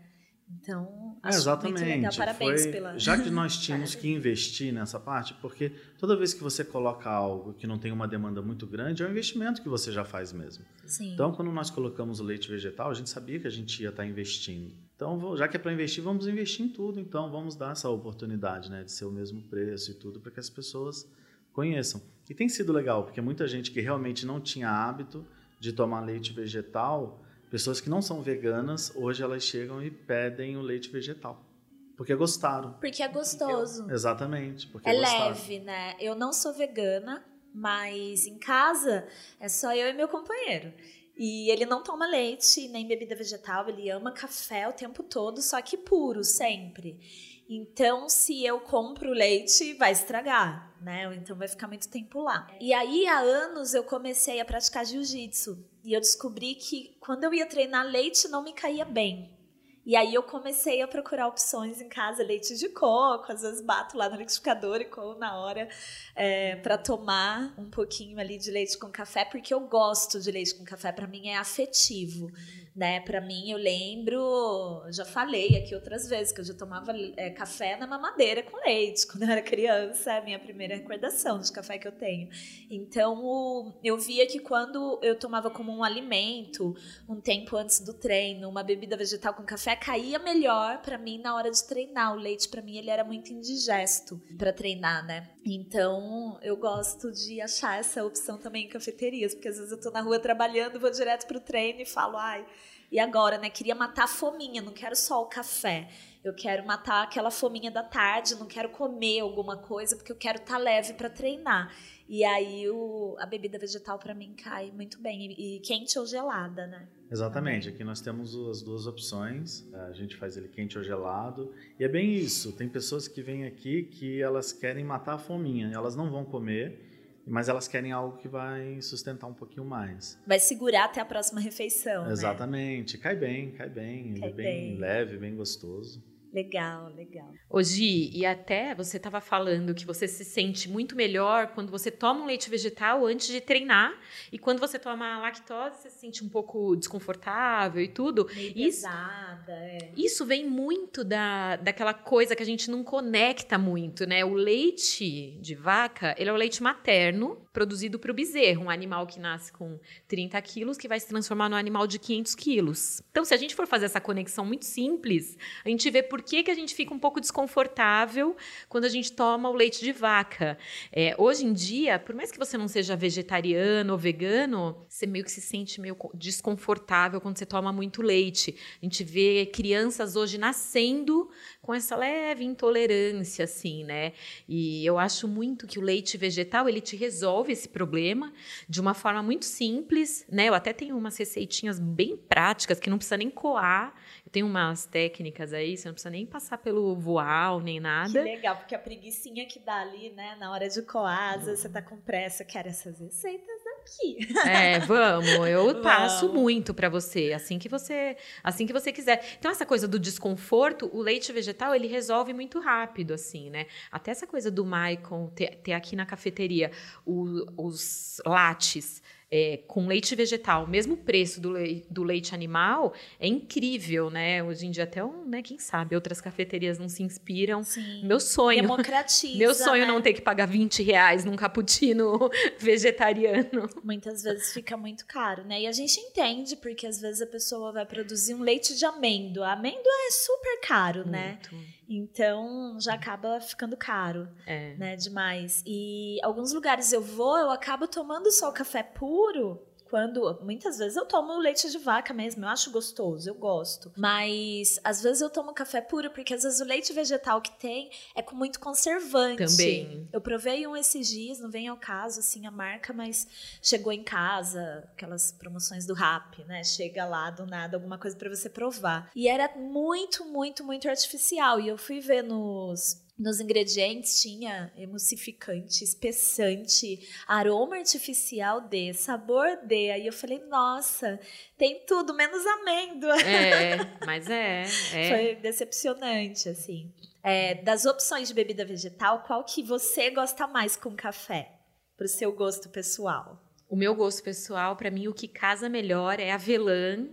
A: Então,
B: acho é, exatamente. muito legal. Parabéns Foi, pela. Já que nós tínhamos que investir nessa parte, porque toda vez que você coloca algo que não tem uma demanda muito grande, é um investimento que você já faz mesmo.
A: Sim.
B: Então, quando nós colocamos o leite vegetal, a gente sabia que a gente ia estar investindo. Então, já que é para investir, vamos investir em tudo. Então, vamos dar essa oportunidade né, de ser o mesmo preço e tudo, para que as pessoas conheçam. E tem sido legal, porque muita gente que realmente não tinha hábito de tomar leite vegetal Pessoas que não são veganas, hoje elas chegam e pedem o leite vegetal. Porque gostaram.
A: Porque é gostoso.
B: Porque, exatamente. Porque
A: é leve, né? Eu não sou vegana, mas em casa é só eu e meu companheiro. E ele não toma leite nem bebida vegetal, ele ama café o tempo todo, só que puro, sempre. Então, se eu compro leite, vai estragar, né? Então vai ficar muito tempo lá. E aí, há anos, eu comecei a praticar jiu-jitsu. E eu descobri que quando eu ia treinar leite não me caía bem. E aí eu comecei a procurar opções em casa, leite de coco, às vezes bato lá no liquidificador e como na hora é, para tomar um pouquinho ali de leite com café, porque eu gosto de leite com café, para mim é afetivo né? Para mim, eu lembro, já falei aqui outras vezes que eu já tomava é, café na mamadeira com leite quando eu era criança, é a minha primeira recordação de café que eu tenho. Então, o, eu via que quando eu tomava como um alimento, um tempo antes do treino, uma bebida vegetal com café, caía melhor para mim na hora de treinar. O leite, para mim, ele era muito indigesto para treinar, né? Então, eu gosto de achar essa opção também em cafeterias, porque às vezes eu tô na rua trabalhando, vou direto pro treino e falo, ai, e agora, né? Queria matar a fominha, não quero só o café. Eu quero matar aquela fominha da tarde, não quero comer alguma coisa, porque eu quero estar tá leve para treinar. E aí o, a bebida vegetal para mim cai muito bem. E, e, quente ou gelada, né?
B: Exatamente. Aqui nós temos as duas opções. A gente faz ele quente ou gelado. E é bem isso. Tem pessoas que vêm aqui que elas querem matar a fominha. Elas não vão comer mas elas querem algo que vai sustentar um pouquinho mais.
A: Vai segurar até a próxima refeição.
B: Né? Exatamente. Né? Cai bem, cai bem. Cai ele é bem, bem, leve, bem gostoso.
A: Legal, legal.
C: Hoje, e até você estava falando que você se sente muito melhor quando você toma um leite vegetal antes de treinar e quando você toma lactose você se sente um pouco desconfortável e tudo.
A: Meio
C: Isso,
A: pesada, é.
C: isso vem muito da, daquela coisa que a gente não conecta muito, né? O leite de vaca, ele é o leite materno produzido para o bezerro, um animal que nasce com 30 quilos que vai se transformar num animal de 500 quilos. Então, se a gente for fazer essa conexão muito simples, a gente vê por que, que a gente fica um pouco desconfortável quando a gente toma o leite de vaca. É, hoje em dia, por mais que você não seja vegetariano ou vegano, você meio que se sente meio co- desconfortável quando você toma muito leite. A gente vê crianças hoje nascendo com essa leve intolerância, assim, né? E eu acho muito que o leite vegetal ele te resolve esse problema de uma forma muito simples, né? Eu até tenho umas receitinhas bem práticas que não precisa nem coar. Eu tenho umas técnicas aí, você não precisa nem passar pelo voal nem
A: Que
C: nada.
A: legal, porque a preguicinha que dá ali, né, na hora de coar, às vezes você tá com pressa, quero essas receitas aqui.
C: É, vamos, eu passo
A: Vamos.
C: muito pra você, assim que você, assim que você quiser. Então essa coisa do desconforto, o leite vegetal, ele resolve muito rápido assim, né? Até essa coisa do Maicon ter, ter aqui na cafeteria o- os lattes é, com leite vegetal, mesmo preço do, lei- do leite animal, é incrível, né? Hoje em dia até, um, né, quem sabe, outras cafeterias não se inspiram.
A: Sim.
C: Meu sonho.
A: Democratiza.
C: Meu sonho
A: né?
C: não ter que pagar 20 reais num cappuccino vegetariano.
A: Muitas vezes fica muito caro, né? E a gente entende, porque às vezes a pessoa vai produzir um leite de amêndoa. A amêndoa é super caro, né? Então já acaba ficando caro,
C: É.
A: né? Demais. E alguns lugares eu vou, eu acabo tomando só o café puro. Quando muitas vezes eu tomo leite de vaca mesmo, eu acho gostoso, eu gosto. Mas às vezes eu tomo café puro porque às vezes o leite vegetal que tem é com muito conservante.
C: Também.
A: Eu provei um esses dias, não vem ao caso assim a marca, mas chegou em casa, aquelas promoções do Rap, né? Chega lá do nada alguma coisa pra você provar. E era muito, muito, muito artificial. E eu fui ver nos nos ingredientes tinha emulsificante, espessante, aroma artificial de, sabor de. Aí eu falei, nossa, tem tudo menos amêndoa.
C: É, mas é. é.
A: Foi decepcionante, assim. É, das opções de bebida vegetal, qual que você gosta mais com café? Pro seu gosto pessoal.
C: O meu gosto pessoal, pra mim, o que casa melhor é avelã.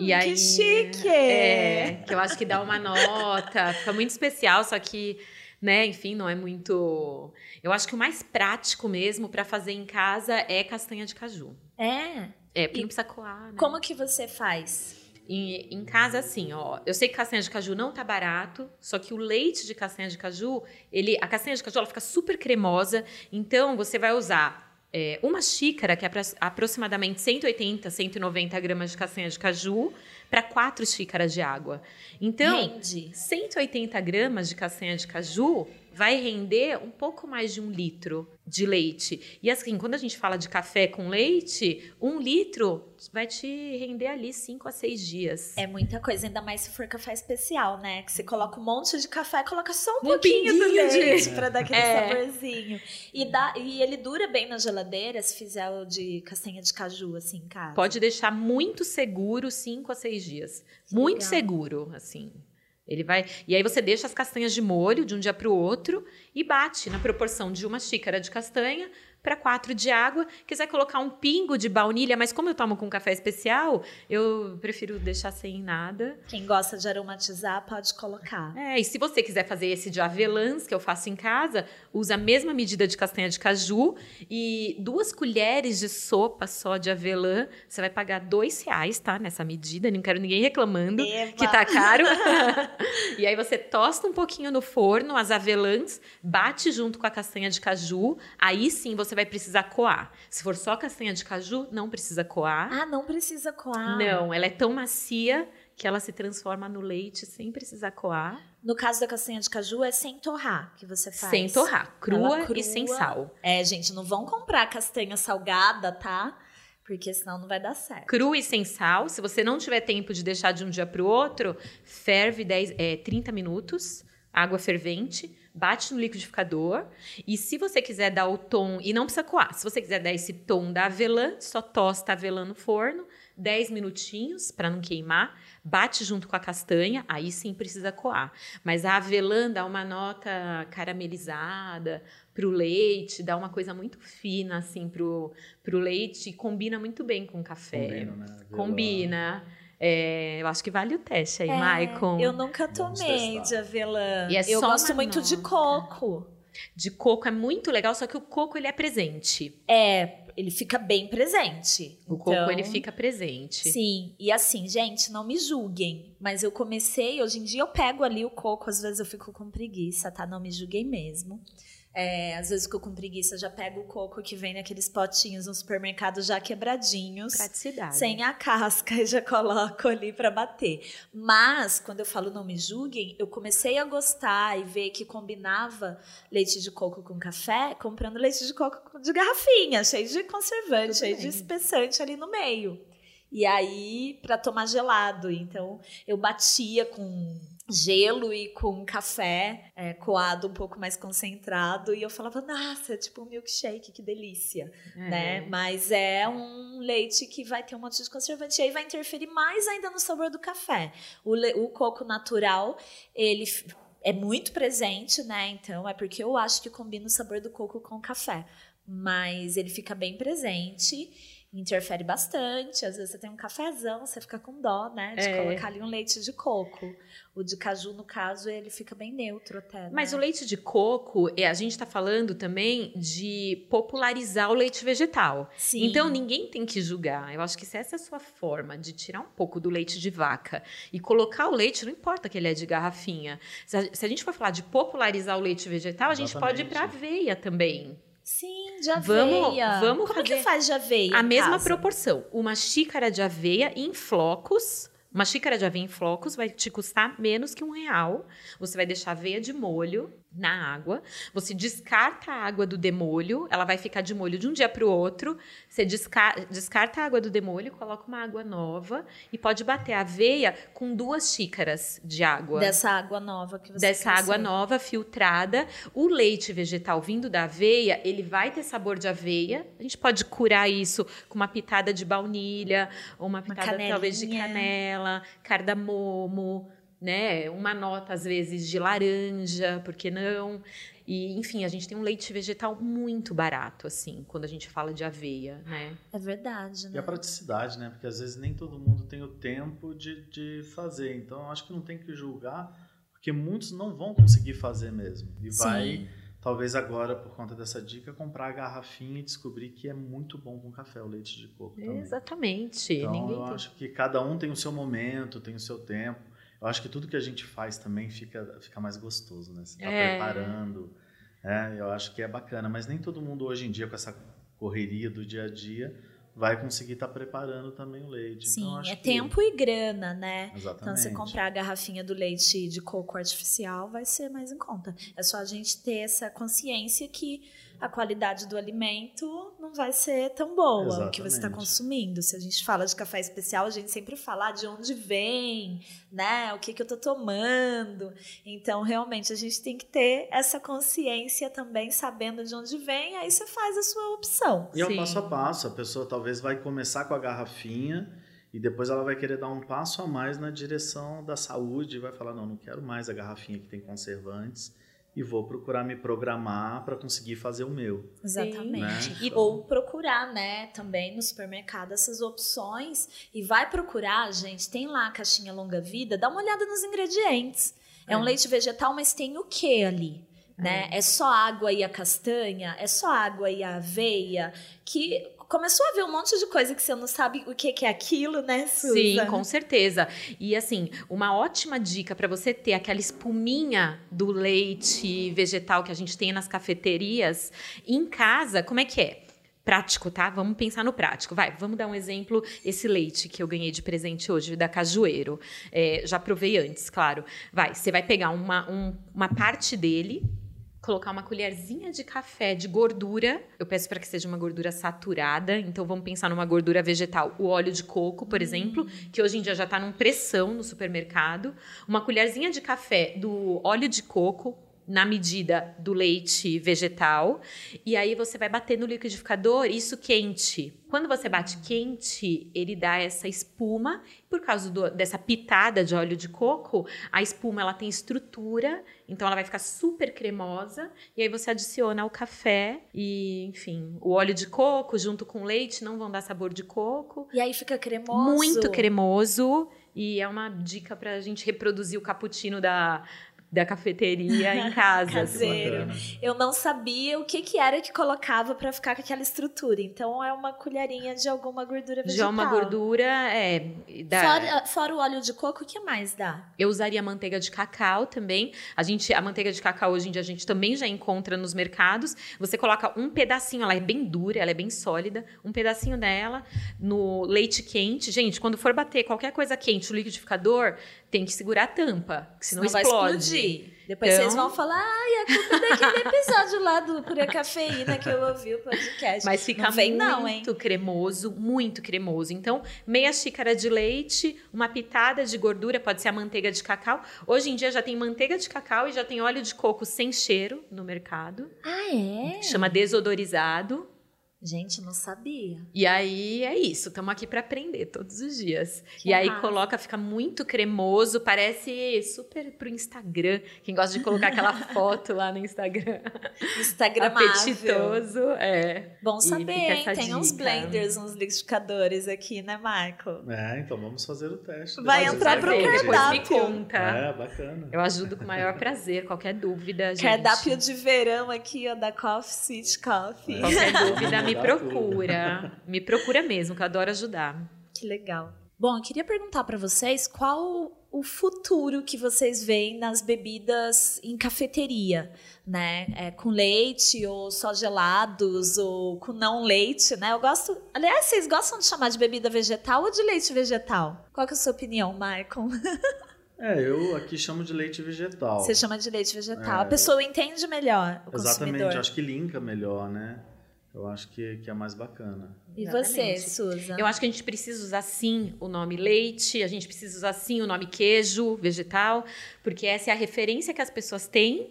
C: E
A: que
C: aí,
A: chique!
C: É, que eu acho que dá uma nota, fica muito especial, só que, né, enfim, não é muito. Eu acho que o mais prático mesmo pra fazer em casa é castanha de caju.
A: É.
C: É, porque
A: E
C: não precisa coar, né?
A: Como que você faz?
C: Em, em casa, assim, ó. Eu sei que castanha de caju não tá barato, só que o leite de castanha de caju, ele, a castanha de caju ela fica super cremosa. Então, você vai usar é, uma xícara, que é apro- aproximadamente 180, 190 gramas de castanha de caju, para quatro xícaras de água. Então,
A: Rende.
C: 180 gramas de castanha de caju vai render um pouco mais de um litro de leite. E assim, quando a gente fala de café com leite, um litro vai te render ali 5 a 6 dias.
A: É muita coisa, ainda mais se for café especial, né? Que você coloca um monte de café e coloca só um,
C: Um
A: pouquinho
C: de-
A: leite pra dar aquele
C: É.
A: saborzinho. E, dá, e ele dura bem na geladeira se fizer o de castanha de caju, assim, em casa.
C: Pode deixar muito seguro 5 a 6 dias.
A: Que
C: muito
A: legal.
C: seguro, assim. Ele vai. E aí você deixa as castanhas de molho de um dia para o outro e bate na proporção de uma xícara de castanha para quatro de água. Quiser colocar um pingo de baunilha, mas como eu tomo com café especial, eu prefiro deixar sem nada.
A: Quem gosta de aromatizar pode colocar.
C: É, e se você quiser fazer esse de avelãs, que eu faço em casa, usa a mesma medida de castanha de caju e duas colheres de sopa só de avelã. Você vai pagar dois reais, tá? Nessa medida. Não quero ninguém reclamando
A: Eva.
C: que tá caro. e aí você tosta um pouquinho no forno as avelãs, bate junto com a castanha de caju. Aí sim você vai precisar coar. Se for só castanha de caju, não precisa coar.
A: Ah, não precisa coar.
C: Não, ela é tão macia que ela se transforma no leite sem precisar coar.
A: No caso da castanha de caju, é sem torrar que você faz.
C: Sem torrar, crua,
A: crua.
C: e sem sal.
A: É, gente, não vão comprar castanha salgada, tá? Porque senão não vai dar certo.
C: Crua e sem sal. Se você não tiver tempo de deixar de um dia para o outro, ferve 10, é, 30 minutos água fervente, bate no liquidificador. E se você quiser dar o tom, e não precisa coar, se você quiser dar esse tom da avelã, só tosta a avelã no forno, 10 minutinhos para não queimar, bate junto com a castanha, aí sim precisa coar. Mas a avelã dá uma nota caramelizada para o leite, dá uma coisa muito fina assim para o leite e combina muito bem com o café.
B: Combina, né?
C: Combina. É, eu acho que vale o teste aí,
A: É,
C: Maicon.
A: Eu nunca tomei de avelã.
C: E é
A: eu
C: só
A: gosto muito de coco.
C: De coco é muito legal, só que o coco ele é presente.
A: É, ele fica bem presente.
C: O
A: Então,
C: coco ele fica presente.
A: Sim, e assim, gente, não me julguem, mas eu comecei, hoje em dia eu pego ali o coco, às vezes eu fico com preguiça, tá? Não me julguem mesmo. É, às vezes eu fico com preguiça, eu já pego o coco que vem naqueles potinhos no supermercado já quebradinhos.
C: Praticidade.
A: Sem a casca e já coloco ali para bater. Mas, quando eu falo não me julguem, eu comecei a gostar e ver que combinava leite de coco com café, comprando leite de coco de garrafinha, cheio de conservante,
C: Tudo
A: cheio
C: bem.
A: de espessante ali no meio. E aí, para tomar gelado. Então, eu batia com gelo e com café é, coado um pouco mais concentrado. E eu falava, nossa, é tipo um milkshake, que delícia
C: É.
A: né? Mas é um leite que vai ter um monte de conservante e aí vai interferir mais ainda no sabor do café. O, o coco natural, ele é muito presente, né? Então é porque eu acho que combina o sabor do coco com o café. Mas ele fica bem presente, interfere bastante. Às vezes você tem um cafezão, você fica com dó, né? De
C: É.
A: colocar ali um leite de coco. O de caju, no caso, ele fica bem neutro até.
C: Mas
A: né?
C: o leite de coco, é, a gente está falando também de popularizar o leite vegetal.
A: Sim.
C: Então ninguém tem que julgar. Eu acho que se essa é a sua forma de tirar um pouco do leite de vaca e colocar o leite, não importa que ele é de garrafinha. Se a, gente for falar de popularizar o leite vegetal, a gente pode ir para
B: Exatamente.
C: aveia também.
A: Sim, de aveia.
C: Vamos- vamos
A: Como
C: fazer
A: que faz de aveia?
C: A mesma
A: casa?
C: proporção. Uma xícara de aveia em flocos. Uma xícara de aveia em flocos vai te custar menos que um real. Você vai deixar a aveia de molho na água. Você descarta a água do demolho. Ela vai ficar de molho de um dia para o outro. Você desca- descarta a água do demolho, coloca uma água nova e pode bater a aveia com duas xícaras de água
A: Dessa água nova que você
C: dessa água nova filtrada. O leite vegetal vindo da aveia, ele vai ter sabor de aveia. A gente pode curar isso com uma pitada de baunilha, ou uma pitada talvez de canela, cardamomo, né? Uma nota às vezes de laranja, por que não? E, enfim, a gente tem um leite vegetal muito barato, assim, quando a gente fala de aveia, né?
A: É verdade,
B: E
A: né?
B: a praticidade, né? Porque às vezes nem todo mundo tem o tempo de, de fazer. Então, eu acho que não tem que julgar, porque muitos não vão conseguir fazer mesmo. E
A: Sim.
B: vai, talvez agora, por conta dessa dica, comprar a garrafinha e descobrir que é muito bom com café, o leite de coco também.
C: Exatamente.
B: Então,
C: Ninguém
B: eu
C: tem...
B: acho que cada um tem o seu momento, tem o seu tempo. Eu acho que tudo que a gente faz também fica, fica mais gostoso, né? Você tá
C: É.
B: preparando. É, eu acho que é bacana. Mas nem todo mundo hoje em dia, com essa correria do dia a dia, vai conseguir estar preparando também o leite.
A: Sim,
B: então,
A: é
B: que-
A: tempo e grana, né?
B: Exatamente.
A: Então, se comprar a garrafinha do leite de coco artificial, vai ser mais em conta. É só a gente ter essa consciência que a qualidade do alimento não vai ser tão boa o que você está
B: Exatamente.
A: consumindo. Se a gente fala de café especial, a gente sempre fala de onde vem, né? O que, que eu tô tomando. Então, realmente, a gente tem que ter essa consciência também, sabendo de onde vem, aí você faz a sua opção.
B: E é o passo a passo. A pessoa talvez vai começar com a garrafinha e depois ela vai querer dar um passo a mais na direção da saúde e vai falar: não, não quero mais a garrafinha que tem conservantes e vou procurar me programar para conseguir fazer o meu.
A: Exatamente.
B: Né?
A: E- ou procurar, né, também no supermercado essas opções e vai procurar, gente, tem lá a caixinha longa vida, dá uma olhada nos ingredientes. É, um
C: É.
A: leite vegetal, mas tem o que ali? Né? É. só água e a castanha? É só água e a aveia? Que começou a ver um monte de coisa que você não sabe o que, é aquilo, né, Suza?
C: Sim, com certeza. E assim, uma ótima dica para você ter aquela espuminha do leite vegetal que a gente tem nas cafeterias em casa, como é que é? Prático, tá? Vamos pensar no prático. Vai, vamos dar um exemplo. Esse leite que eu ganhei de presente hoje, da Cajueiro. É, já provei antes, claro. Vai, você vai pegar uma, um- uma parte dele, colocar uma colherzinha de café de gordura. Eu peço para que seja uma gordura saturada. Então vamos pensar numa gordura vegetal, o óleo de coco, por exemplo, que hoje em dia já está num pressão no supermercado. Uma colherzinha de café do óleo de coco, na medida do leite vegetal. E aí você vai bater no liquidificador, isso quente. Quando você bate quente, ele dá essa espuma. Por causa do, dessa pitada de óleo de coco, a espuma ela tem estrutura, então ela vai ficar super cremosa. E aí você adiciona o café e, enfim, o óleo de coco junto com leite não vão dar sabor de coco.
A: E aí fica cremoso.
C: Muito cremoso. E é uma dica para a gente reproduzir o cappuccino da, da cafeteria em casa.
A: Caseiro. Eu não sabia o que, que era que colocava para ficar com aquela estrutura. Então é uma colherinha de alguma gordura vegetal.
C: Já uma gordura, é.
A: Da... Fora, fora, o óleo de coco, o que mais dá?
C: Eu usaria manteiga de cacau também. A gente, a manteiga de cacau hoje em dia a gente também já encontra nos mercados. Você coloca um pedacinho, ela é bem dura, ela é bem sólida, um pedacinho dela no leite quente. Gente, quando for bater qualquer coisa quente no liquidificador, tem que segurar a tampa, senão, senão explode. Vai explodir.
A: Depois então... vocês vão falar, ai, a culpa é daquele episódio lá do Pura Cafeína que eu ouvi o podcast.
C: Mas fica não muito não, cremoso, muito cremoso. Então, meia xícara de leite, uma pitada de gordura, pode ser a manteiga de cacau. Hoje em dia já tem manteiga de cacau e já tem óleo de coco sem cheiro no mercado.
A: Ah, é?
C: Chama desodorizado.
A: Gente, não sabia.
C: E aí é isso, estamos aqui para aprender todos os dias. Que e aí massa. coloca, fica muito cremoso, parece super pro Instagram. Quem gosta de colocar aquela foto lá no Instagram.
A: Instagram
C: Apetitoso, é.
A: Bom saber, hein? Tem dica. uns blenders, uns liquidificadores aqui, né, Michael?
B: É, então vamos fazer o teste.
A: Vai entrar pro cardápio.
C: Depois me conta.
B: É, bacana.
C: Eu ajudo com o maior prazer, qualquer dúvida, gente.
A: Cardápio de verão aqui, ó, da Coffee Sweet Coffee.
C: Qualquer dúvida, me me procura. Me procura mesmo, que eu adoro ajudar.
A: Que legal. Bom, eu queria perguntar para vocês qual o futuro que vocês veem nas bebidas em cafeteria, né? É, com leite ou só gelados ou com não leite, né? Eu gosto. Aliás, vocês gostam de chamar de bebida vegetal ou de leite vegetal? Qual é a sua opinião, Michael?
B: É, eu aqui chamo de leite vegetal.
A: Você chama de leite vegetal. É, a pessoa entende melhor. O
B: exatamente,
A: consumidor.
B: acho que linka melhor, né? Eu acho que, que é mais bacana.
A: E Exatamente. você, Susan?
C: Eu acho que a gente precisa usar sim o nome leite, a gente precisa usar sim o nome queijo vegetal, porque essa é a referência que as pessoas têm.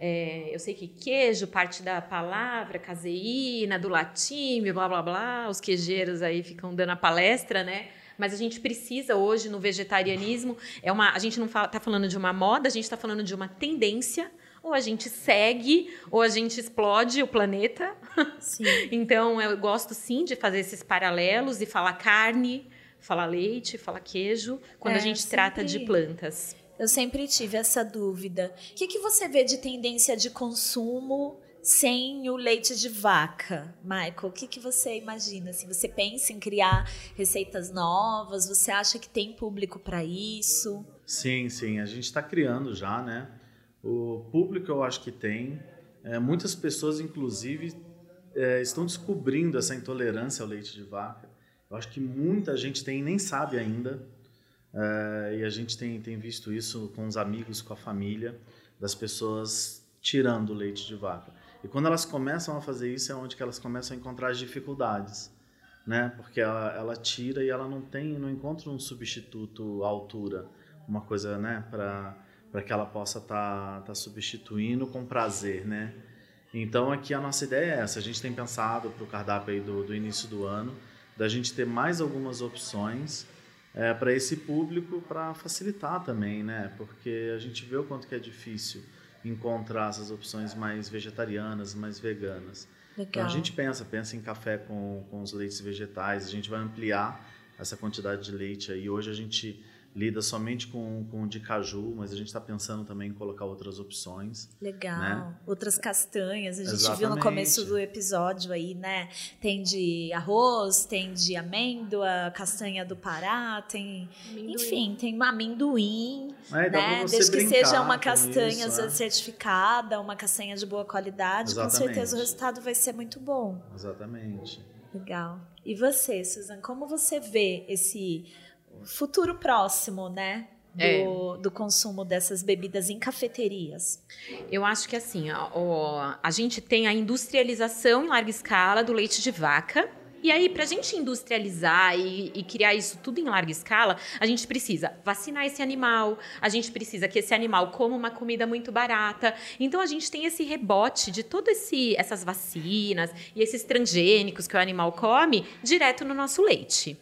C: É, eu sei que queijo parte da palavra caseína, do latim, blá blá blá. Os queijeiros aí ficam dando a palestra, né? mas a gente precisa hoje no vegetarianismo é uma a gente não está falando de uma moda a gente está falando de uma tendência ou a gente segue, ou a gente explode o planeta. então, eu gosto sim de fazer esses paralelos e falar carne, falar leite, falar queijo, quando é, a gente sempre... trata de plantas.
A: Eu sempre tive essa dúvida. O que, que você vê de tendência de consumo sem o leite de vaca, Michael? O que, que você imagina? Se você pensa em criar receitas novas, você acha que tem público para isso?
B: Sim, sim. A gente está criando já, né? O público eu acho que tem. É, muitas pessoas, inclusive, é, estão descobrindo essa intolerância ao leite de vaca. Eu acho que muita gente tem e nem sabe ainda. É, e a gente tem, tem visto isso com os amigos, com a família, das pessoas tirando o leite de vaca. E quando elas começam a fazer isso, é onde que elas começam a encontrar as dificuldades, né? Porque ela, ela tira e ela não tem, não encontra um substituto à altura, uma coisa, né, para para que ela possa estar tá, tá substituindo com prazer, né? Então aqui a nossa ideia é essa. A gente tem pensado para o cardápio aí do, do início do ano da gente ter mais algumas opções é, para esse público para facilitar também, né? Porque a gente vê o quanto que é difícil encontrar essas opções mais vegetarianas, mais veganas.
A: Legal.
B: Então a gente pensa, pensa em café com, com os leites vegetais, a gente vai ampliar essa quantidade de leite aí. Hoje a gente lida somente com, com o de caju, mas a gente está pensando também em colocar outras opções.
A: Legal.
B: Né?
A: Outras castanhas. A gente Exatamente. viu no começo do episódio aí, né? Tem de arroz, tem de amêndoa, castanha do Pará, tem. Amendoim. Enfim, tem uma amendoim. É, né? Desde que seja uma castanha isso, é. certificada, uma castanha de boa qualidade, Exatamente. com certeza o resultado vai ser muito bom.
B: Exatamente.
A: Legal. E você, Suzana, como você vê esse futuro próximo, né? do, é. do consumo dessas bebidas em cafeterias?
C: Eu acho que assim, ó, a gente tem a industrialização em larga escala do leite de vaca, e aí, para a gente industrializar e, e, criar isso tudo em larga escala, a gente precisa vacinar esse animal, a gente precisa que esse animal coma uma comida muito barata. Então, a gente tem esse rebote de todas essas vacinas e esses transgênicos que o animal come direto no nosso leite.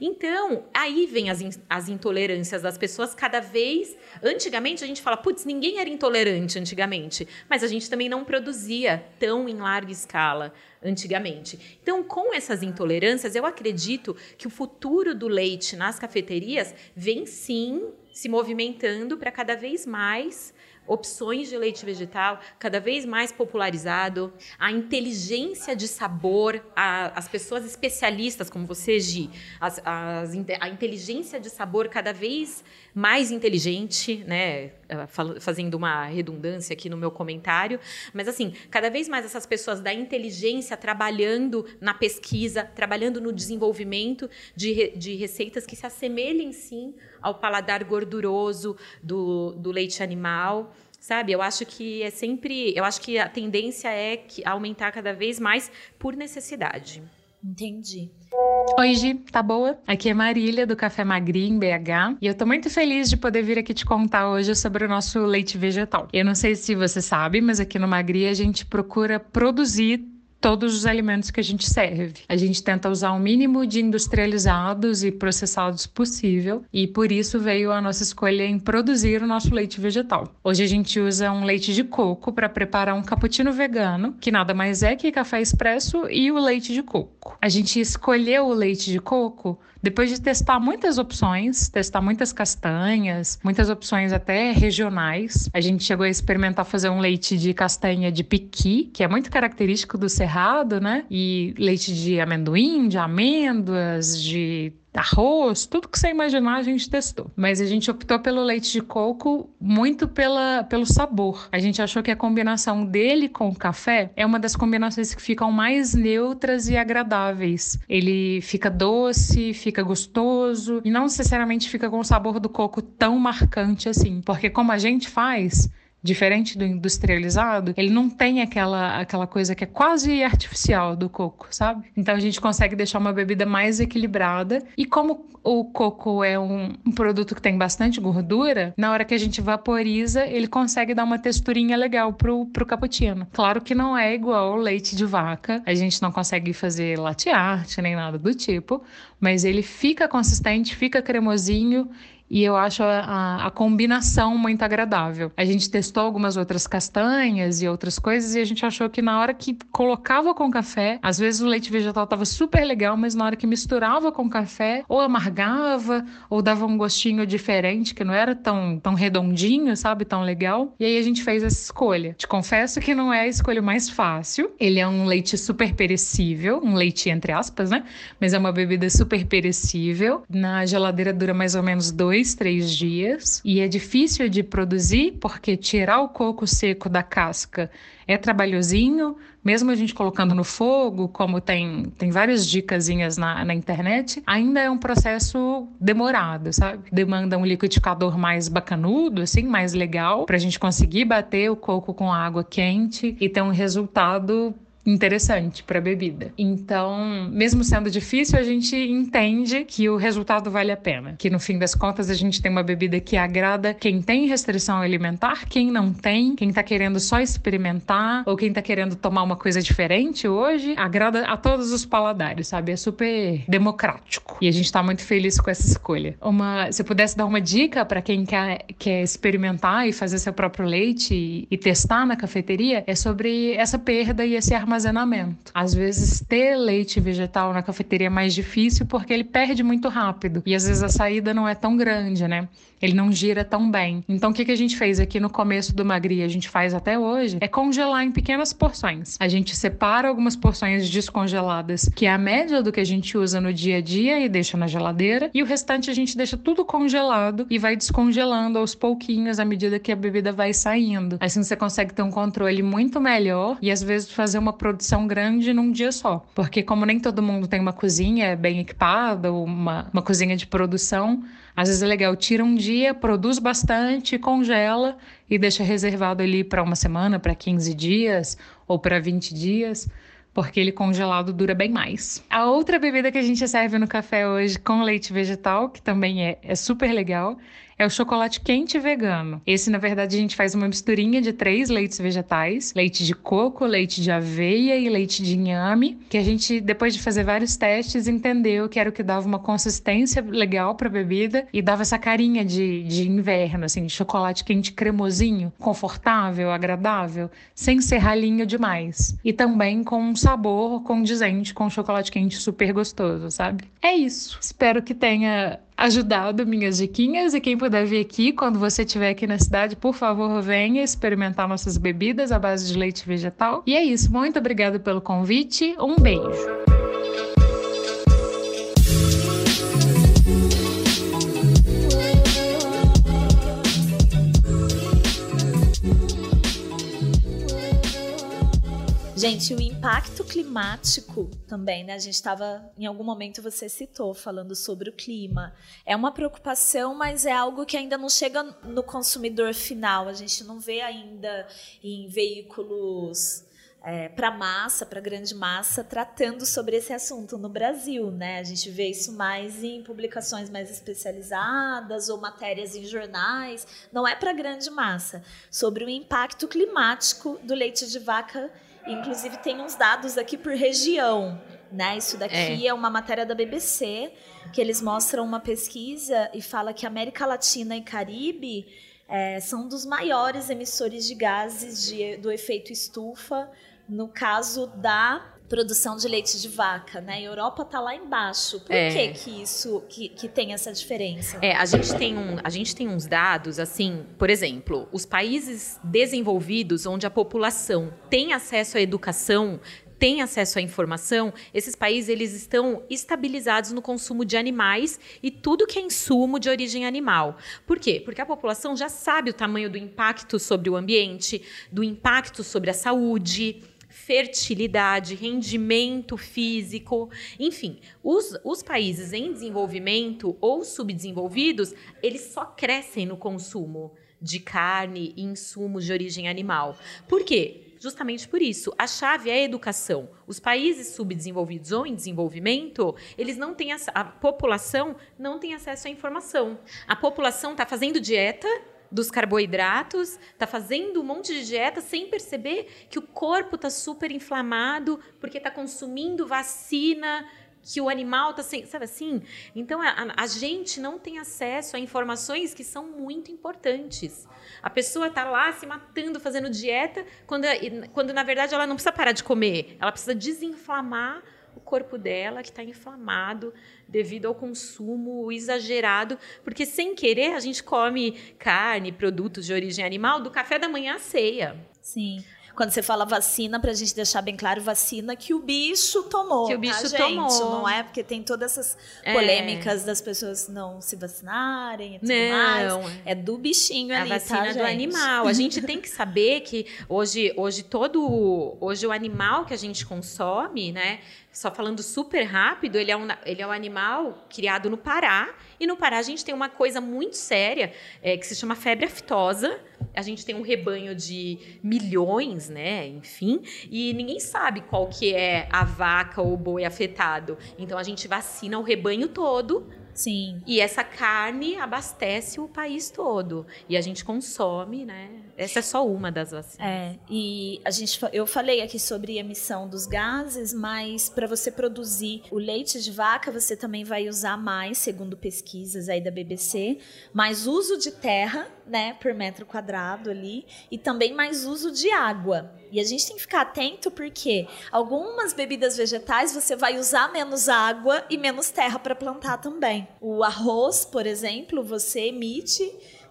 C: Então, aí vem as, in as intolerâncias das pessoas cada vez. Antigamente a gente fala, putz, ninguém era intolerante antigamente, mas a gente também não produzia tão em larga escala antigamente. Então, com essas intolerâncias, eu acredito que o futuro do leite nas cafeterias vem sim se movimentando para cada vez mais opções de leite vegetal cada vez mais popularizado, a inteligência de sabor, a, as pessoas especialistas como você, Gi, as, as, a inteligência de sabor cada vez mais inteligente, né? Ah, fazendo uma redundância aqui no meu comentário, mas assim, cada vez mais essas pessoas da inteligência trabalhando na pesquisa, trabalhando no desenvolvimento de, de receitas que se assemelhem sim ao paladar gorduroso do, do leite animal. Sabe, eu acho que é sempre. Eu acho que a tendência é que aumentar cada vez mais por necessidade.
A: Entendi.
D: Oi, Gi, tá boa? Aqui é Marília, do Café Magri, em BH. E eu tô muito feliz de poder vir aqui te contar hoje sobre o nosso leite vegetal. Eu não sei se você sabe, mas aqui no Magri a gente procura produzir todos os alimentos que a gente serve. A gente tenta usar o mínimo de industrializados e processados possível e por isso veio a nossa escolha em produzir o nosso leite vegetal. Hoje a gente usa um leite de coco para preparar um cappuccino vegano, que nada mais é que café expresso e o leite de coco. A gente escolheu o leite de coco depois de testar muitas opções, testar muitas castanhas, muitas opções até regionais, a gente chegou a experimentar fazer um leite de castanha de piqui, que é muito característico do cerrado, né? E leite de amendoim, de amêndoas, de arroz, tudo que você imaginar a gente testou. Mas a gente optou pelo leite de coco muito pela, pelo sabor. A gente achou que a combinação dele com o café é uma das combinações que ficam mais neutras e agradáveis. Ele fica doce, fica gostoso e não necessariamente fica com o sabor do coco tão marcante assim, porque como a gente faz, Diferente do industrializado, ele não tem aquela, aquela coisa que é quase artificial do coco, sabe? Então a gente consegue deixar uma bebida mais equilibrada. E como o coco é um, um, produto que tem bastante gordura, na hora que a gente vaporiza, ele consegue dar uma texturinha legal pro, pro cappuccino. Claro que não é igual leite de vaca, a gente não consegue fazer latte art nem nada do tipo, mas ele fica consistente, fica cremosinho e eu acho a, a, combinação muito agradável. A gente testou algumas outras castanhas e outras coisas e a gente achou que na hora que colocava com café, às vezes o leite vegetal estava super legal, mas na hora que misturava com café, ou amargava, ou dava um gostinho diferente, que não era tão, tão redondinho, sabe? Tão legal. E aí a gente fez essa escolha. Te confesso que não é a escolha mais fácil. Ele é um leite super perecível, um leite entre aspas, né? Mas é uma bebida super perecível. Na geladeira dura mais ou menos dois dois, três dias. E é difícil de produzir porque tirar o coco seco da casca é trabalhosinho, mesmo a gente colocando no fogo, como tem, tem várias dicasinhas na, na internet, ainda é um processo demorado, sabe? Demanda um liquidificador mais bacanudo, assim, mais legal, para a gente conseguir bater o coco com água quente e ter um resultado interessante para bebida. Então, mesmo sendo difícil, a gente entende que o resultado vale a pena. Que no fim das contas a gente tem uma bebida que agrada quem tem restrição alimentar, quem não tem, quem está querendo só experimentar ou quem está querendo tomar uma coisa diferente hoje, agrada a todos os paladares, sabe? É super democrático. E a gente está muito feliz com essa escolha. Uma, se pudesse dar uma dica para quem quer, quer experimentar e fazer seu próprio leite e, e testar na cafeteria, é sobre essa perda e esse armazém armazenamento. Às vezes, ter leite vegetal na cafeteria é mais difícil porque ele perde muito rápido e às vezes a saída não é tão grande, né? Ele não gira tão bem. Então, o que, que a gente fez aqui no começo do Magri, a gente faz até hoje, é congelar em pequenas porções. A gente separa algumas porções descongeladas, que é a média do que a gente usa no dia a dia e deixa na geladeira, e o restante a gente deixa tudo congelado e vai descongelando aos pouquinhos à medida que a bebida vai saindo. Assim você consegue ter um controle muito melhor e às vezes fazer uma produção grande num dia só. Porque como nem todo mundo tem uma cozinha bem equipada, ou uma, uma cozinha de produção, às vezes é legal, tira um dia, produz bastante, congela e deixa reservado ali para uma semana, para 15 dias ou para 20 dias porque ele congelado dura bem mais. A outra bebida que a gente serve no café hoje com leite vegetal, que também é, é super legal, é o chocolate quente vegano. Esse, na verdade, a gente faz uma misturinha de três leites vegetais: leite de coco, leite de aveia e leite de inhame, que a gente, depois de fazer vários testes, entendeu que era o que dava uma consistência legal para a bebida e dava essa carinha de, de inverno, assim, de chocolate quente cremosinho, confortável, agradável, sem ser ralinho demais. E também com um sabor condizente com chocolate quente super gostoso, sabe? É isso. Espero que tenha ajudado minhas diquinhas e quem puder vir aqui quando você estiver aqui na cidade, por favor, venha experimentar nossas bebidas à base de leite vegetal. E é isso, muito obrigada pelo convite. Um beijo.
A: Gente, o impacto climático também, né? A gente estava, em algum momento você citou, falando sobre o clima. É uma preocupação, mas é algo que ainda não chega no consumidor final. A gente não vê ainda em veículos é, para massa, para grande massa, tratando sobre esse assunto no Brasil, né? A gente vê isso mais em publicações mais especializadas ou matérias em jornais. Não é para grande massa. Sobre o impacto climático do leite de vaca Inclusive tem uns dados aqui por região, né? Isso daqui é. é. uma matéria da BBC que eles mostram uma pesquisa e fala que América Latina e Caribe é, são dos maiores emissores de gases de, do efeito estufa no caso da produção de leite de vaca, né? A Europa está lá embaixo. Por é. que que isso que, que tem essa diferença?
C: É, a gente tem um, a gente tem uns dados assim, por exemplo, os países desenvolvidos onde a população tem acesso à educação tem acesso à informação, esses países eles estão estabilizados no consumo de animais e tudo que é insumo de origem animal. Por quê? Porque a população já sabe o tamanho do impacto sobre o ambiente, do impacto sobre a saúde, fertilidade, rendimento físico, enfim, os, os países em desenvolvimento ou subdesenvolvidos, eles só crescem no consumo de carne e insumos de origem animal. Por quê? justamente por isso. A chave é a educação. Os países subdesenvolvidos ou em desenvolvimento, eles não têm a, a população não tem acesso à informação. A população está fazendo dieta dos carboidratos, está fazendo um monte de dieta sem perceber que o corpo está super inflamado porque está consumindo vacina que o animal está sem, sabe assim? Então a, a, gente não tem acesso a informações que são muito importantes. A pessoa está lá se matando fazendo dieta quando, quando na verdade ela não precisa parar de comer, ela precisa desinflamar o corpo dela que está inflamado devido ao consumo exagerado, porque sem querer a gente come carne, produtos de origem animal do café da manhã à ceia.
A: Sim. Quando você fala vacina, para a gente deixar bem claro, vacina que o bicho tomou.
C: Que o bicho
A: tá,
C: tomou.
A: Gente? Não é porque tem todas essas é. polêmicas é. das pessoas não se vacinarem e tudo não. mais. É do bichinho
C: a
A: ali,
C: A vacina
A: tá,
C: do animal. A gente tem que saber que hoje, hoje todo... Hoje o animal que a gente consome, né? Só falando super rápido, ele é, um, ele é um animal criado no Pará. E no Pará a gente tem uma coisa muito séria é, que se chama febre aftosa. A gente tem um rebanho de milhões, né? Enfim, e ninguém sabe qual que é a vaca ou o boi afetado. Então a gente vacina o rebanho todo
A: Sim.
C: E essa carne abastece o país todo. E a gente consome, né? Essa é só uma das vacinas.
A: É, e a gente, eu falei aqui sobre emissão dos gases, mas para você produzir o leite de vaca, você também vai usar mais, segundo pesquisas aí da BBC, mais uso de terra, né, por metro quadrado ali, e também mais uso de água. E a gente tem que ficar atento porque algumas bebidas vegetais você vai usar menos água e menos terra para plantar também. O arroz, por exemplo, você emite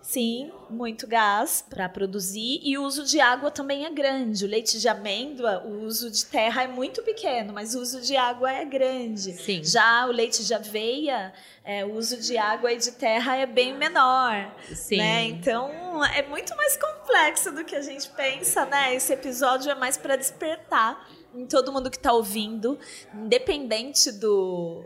A: sim muito gás para produzir e o uso de água também é grande. O leite de amêndoa, o uso de terra é muito pequeno, mas o uso de água é grande.
C: Sim.
A: Já o leite de aveia, é, o uso de água e de terra é bem menor.
C: Sim.
A: Né? Então é muito mais complexo do que a gente pensa, né? Esse episódio é mais para despertar em todo mundo que está ouvindo, independente do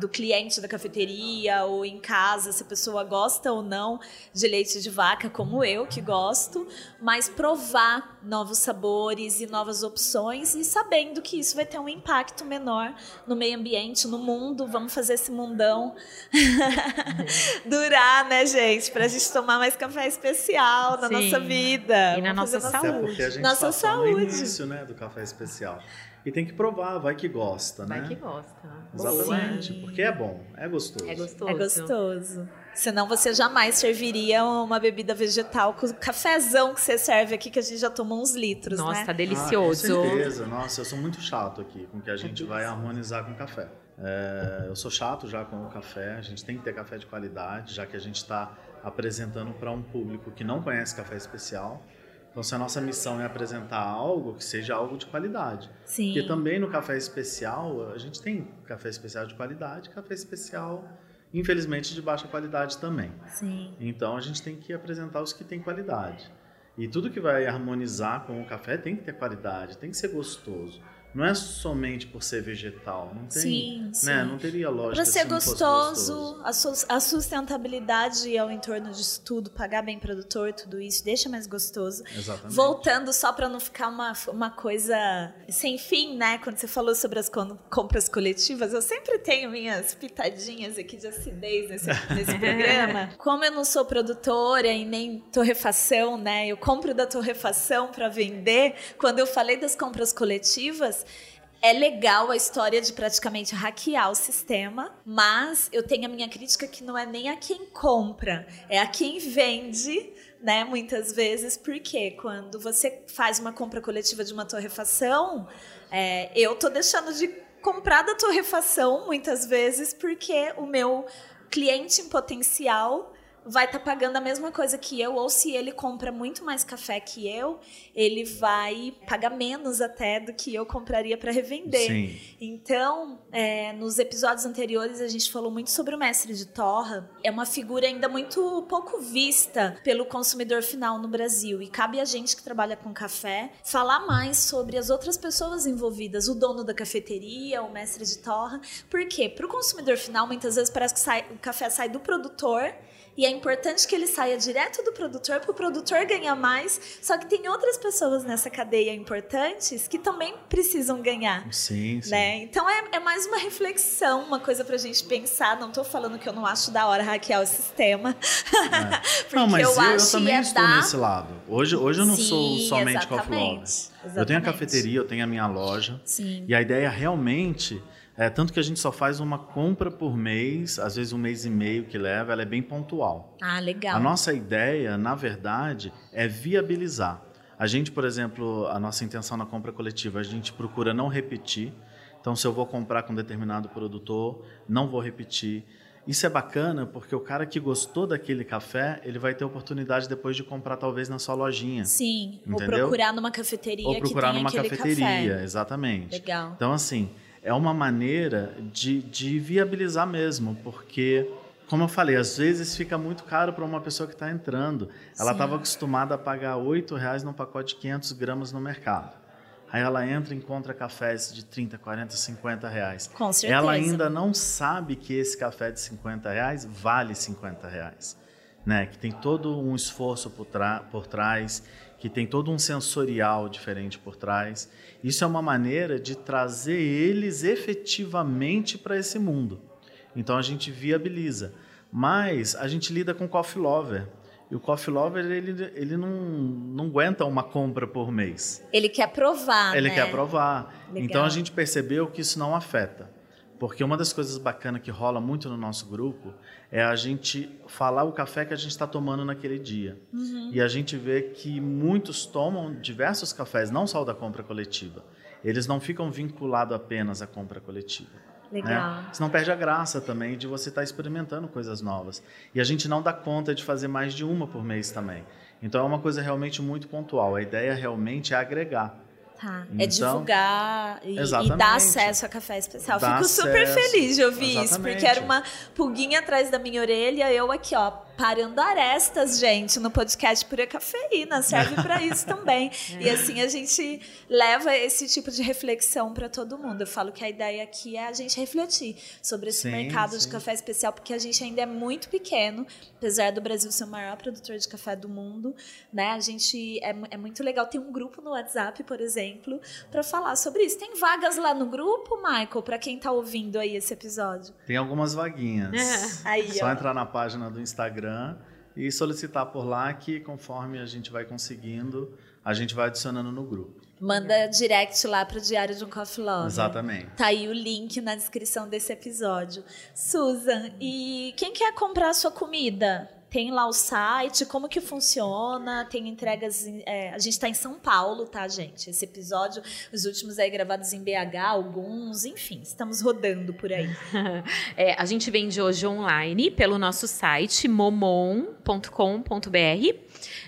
A: do cliente da cafeteria ou em casa, se a pessoa gosta ou não de leite de vaca, como eu, que gosto, mas provar novos sabores e novas opções e sabendo que isso vai ter um impacto menor no meio ambiente, no mundo. Vamos fazer esse mundão durar, né, gente? Pra gente tomar mais café especial na Sim. nossa vida.
C: E na nossa saúde.
B: Até porque a gente nossa saúde. no início, né, do café especial. E tem que provar, vai que gosta,
C: né?
B: Vai
C: que gosta.
B: Exatamente, Sim. porque é bom, é gostoso.
C: É gostoso.
A: É gostoso. Senão você jamais serviria uma bebida vegetal com o cafezão que você serve aqui, que a gente já tomou uns litros,
C: Nossa,
A: né?
C: tá delicioso.
B: Ah, com certeza. Nossa, eu sou muito chato aqui com que a gente vai harmonizar com o café. É, eu sou chato já com o café, a gente tem que ter café de qualidade, já que a gente está apresentando para um público que não conhece café especial. Então, se a nossa missão é apresentar algo, que seja algo de qualidade.
A: Sim.
B: Porque também no café especial, a gente tem café especial de qualidade, café especial, infelizmente, de baixa qualidade também.
A: Sim.
B: Então, a gente tem que apresentar os que têm qualidade. E tudo que vai harmonizar com o café tem que ter qualidade, tem que ser gostoso não é somente por ser vegetal, não tem,
A: sim,
B: né?
A: sim.
B: Não teria lógica.
A: Para ser
B: se
A: gostoso,
B: gostoso,
A: a sustentabilidade ao entorno disso tudo, pagar bem produtor, tudo isso, deixa mais gostoso.
B: Exatamente.
A: Voltando só para não ficar uma, uma coisa sem fim, né? Quando você falou sobre as compras coletivas, eu sempre tenho minhas pitadinhas aqui de acidez nesse, nesse programa. Como eu não sou produtora e nem torrefação, né? Eu compro da torrefação para vender. Quando eu falei das compras coletivas é legal a história de praticamente hackear o sistema, mas eu tenho a minha crítica que não é nem a quem compra, é a quem vende, né? Muitas vezes, porque quando você faz uma compra coletiva de uma torrefação, é, eu tô deixando de comprar da torrefação muitas vezes porque o meu cliente em potencial vai estar tá pagando a mesma coisa que eu, ou se ele compra muito mais café que eu, ele vai pagar menos até do que eu compraria para revender.
B: Sim.
A: Então, é, nos episódios anteriores a gente falou muito sobre o mestre de torra. É uma figura ainda muito pouco vista pelo consumidor final no Brasil e cabe a gente que trabalha com café falar mais sobre as outras pessoas envolvidas, o dono da cafeteria, o mestre de torra, porque para o consumidor final muitas vezes parece que sai, o café sai do produtor e é importante que ele saia direto do produtor para o produtor ganhar mais. Só que tem outras pessoas nessa cadeia importantes que também precisam ganhar.
B: Sim, sim.
A: Né? Então é, é mais uma reflexão, uma coisa para a gente pensar. Não estou falando que eu não acho da hora hackear o sistema.
B: É. Porque não, mas eu, eu, eu também é estou dar... nesse lado. Hoje, hoje eu não sim, sou somente coffee lover. Eu tenho a cafeteria, eu tenho a minha loja.
A: Sim.
B: E a ideia realmente é, tanto que a gente só faz uma compra por mês, às vezes um mês e meio que leva, ela é bem pontual.
A: Ah, legal.
B: A nossa ideia, na verdade, é viabilizar. A gente, por exemplo, a nossa intenção na compra coletiva, a gente procura não repetir. Então, se eu vou comprar com um determinado produtor, não vou repetir. Isso é bacana porque o cara que gostou daquele café, ele vai ter oportunidade depois de comprar talvez na sua lojinha.
A: Sim,
B: entendeu?
A: ou procurar numa cafeteria
B: ou procurar
A: que tem
B: numa cafeteria,
A: café.
B: exatamente.
A: Legal.
B: Então assim, é uma maneira de, de viabilizar mesmo, porque, como eu falei, às vezes fica muito caro para uma pessoa que está entrando. Ela estava acostumada a pagar R$ reais num pacote de 500 gramas no mercado. Aí ela entra e encontra cafés de 30, 40, 50 reais.
A: Com certeza.
B: Ela ainda não sabe que esse café de 50 reais vale 50 reais. Né? Que tem todo um esforço por, por trás, que tem todo um sensorial diferente por trás. Isso é uma maneira de trazer eles efetivamente para esse mundo. Então a gente viabiliza. Mas a gente lida com coffee lover. E o coffee lover, ele, ele não, não aguenta uma compra por mês.
A: Ele quer provar,
B: Ele
A: né?
B: quer provar.
A: Legal.
B: Então a gente percebeu que isso não afeta. Porque uma das coisas bacanas que rola muito no nosso grupo é a gente falar o café que a gente está tomando naquele dia.
A: Uhum.
B: E a gente vê que muitos tomam diversos cafés, não só o da compra coletiva. Eles não ficam vinculados apenas à compra coletiva.
A: Legal.
B: Né? Senão perde a graça também de você estar tá experimentando coisas novas. E a gente não dá conta de fazer mais de uma por mês também. Então é uma coisa realmente muito pontual. A ideia realmente é agregar.
A: Tá.
B: Então,
A: é divulgar e, e, dar acesso a café especial.
B: Dá
A: Fico super
B: acesso.
A: feliz de ouvir
B: Exatamente.
A: isso, porque era uma pulguinha atrás da minha orelha, eu aqui, ó, aparando arestas, gente, no podcast Pura Cafeína. Serve para isso também. E assim a gente leva esse tipo de reflexão para todo mundo. Eu falo que a ideia aqui é a gente refletir sobre esse
B: Sim,
A: mercado
B: sim.
A: de café especial, porque a gente ainda é muito pequeno, apesar do Brasil ser o maior produtor de café do mundo, né? A gente é, é muito legal ter um grupo no WhatsApp, por exemplo, para falar sobre isso. Tem vagas lá no grupo, Michael, para quem tá ouvindo aí esse episódio?
B: Tem algumas vaguinhas.
C: É.
A: Aí,
B: Só
A: ó.
B: entrar na página do Instagram e solicitar por lá que conforme a gente vai conseguindo, a gente vai adicionando no grupo.
A: Manda direct lá pro Diário de um Coffee Lover.
B: Exatamente.
A: Tá aí o link na descrição desse episódio. Susan, e quem quer comprar a sua comida? Tem lá o site, como que funciona? Tem entregas. em- é, a gente está em São Paulo, tá, gente? Esse episódio, os últimos aí gravados em BH, alguns, enfim, estamos rodando por aí.
C: É, a gente vende hoje online pelo nosso site momon.com.br.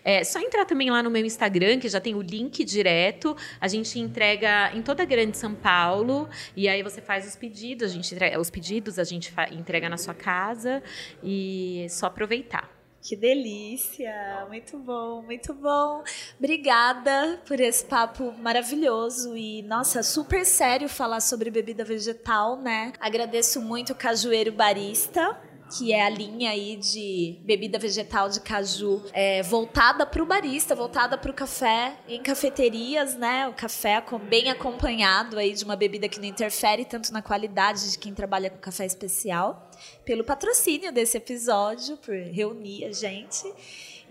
C: É só entrar também lá no meu Instagram, que já tem o link direto. A gente entrega em toda a grande São Paulo. E aí você faz os pedidos, a gente entrega, os pedidos a gente entrega na sua casa. E é só aproveitar.
A: Que delícia! Muito bom, muito bom. Obrigada por esse papo maravilhoso e, nossa, super sério falar sobre bebida vegetal, né? Agradeço muito o Cajueiro Barista. Que é a linha aí de bebida vegetal de caju é, voltada para o barista, voltada para o café em cafeterias, né? O café bem acompanhado aí de uma bebida que não interfere tanto na qualidade de quem trabalha com café especial pelo patrocínio desse episódio, por reunir a gente.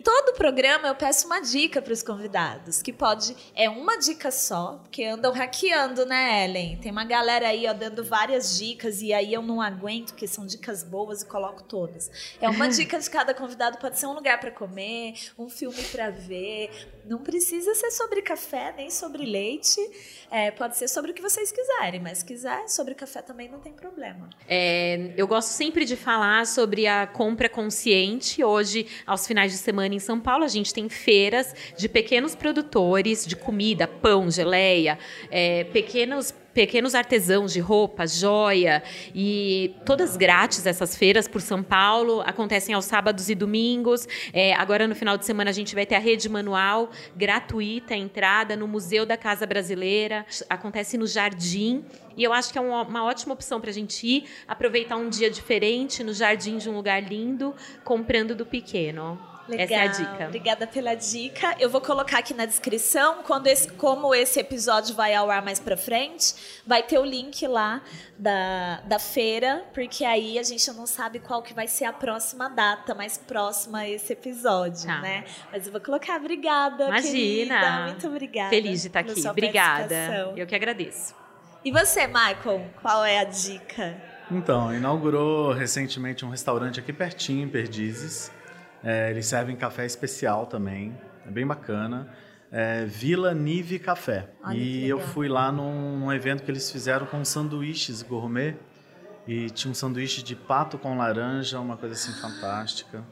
A: Todo programa eu peço uma dica para os convidados, que pode é uma dica só, porque andam hackeando, né, Ellen? Tem uma galera aí ó, dando várias dicas e aí eu não aguento, porque são dicas boas e coloco todas. É uma dica de cada convidado, pode ser um lugar para comer, um filme para ver. Não precisa ser sobre café nem sobre leite, é, pode ser sobre o que vocês quiserem, mas se quiser sobre café também não tem problema.
C: É, eu gosto sempre de falar sobre a compra consciente. Hoje, aos finais de semana em São Paulo, a gente tem feiras de pequenos produtores de comida, pão, geleia, é, pequenos pequenos artesãos de roupa, joia e todas grátis essas feiras por São Paulo acontecem aos sábados e domingos. É, agora no final de semana a gente vai ter a rede manual gratuita, entrada no Museu da Casa Brasileira, acontece no Jardim. E eu acho que é uma ótima opção para a gente ir, aproveitar um dia diferente no jardim de um lugar lindo, comprando do pequeno.
A: Legal.
C: Essa é a dica.
A: Obrigada pela dica. Eu vou colocar aqui na descrição, quando esse, como esse episódio vai ao ar mais pra frente, vai ter o link lá da, da feira, porque aí a gente não sabe qual que vai ser a próxima data, mais próxima a esse episódio,
C: Tá.
A: né? Mas eu vou colocar. Obrigada,
C: Imagina.
A: querida. Muito obrigada.
C: Feliz de estar
A: pela
C: aqui. Obrigada. Eu que agradeço.
A: E você, Michael, qual é a dica?
B: Então, inaugurou recentemente um restaurante aqui pertinho, em Perdizes. É, eles servem café especial também, é bem bacana. É, Vila Nive Café.
A: Olha
B: e eu fui lá num, num evento que eles fizeram com sanduíches gourmet. E tinha um sanduíche de pato com laranja, uma coisa assim fantástica.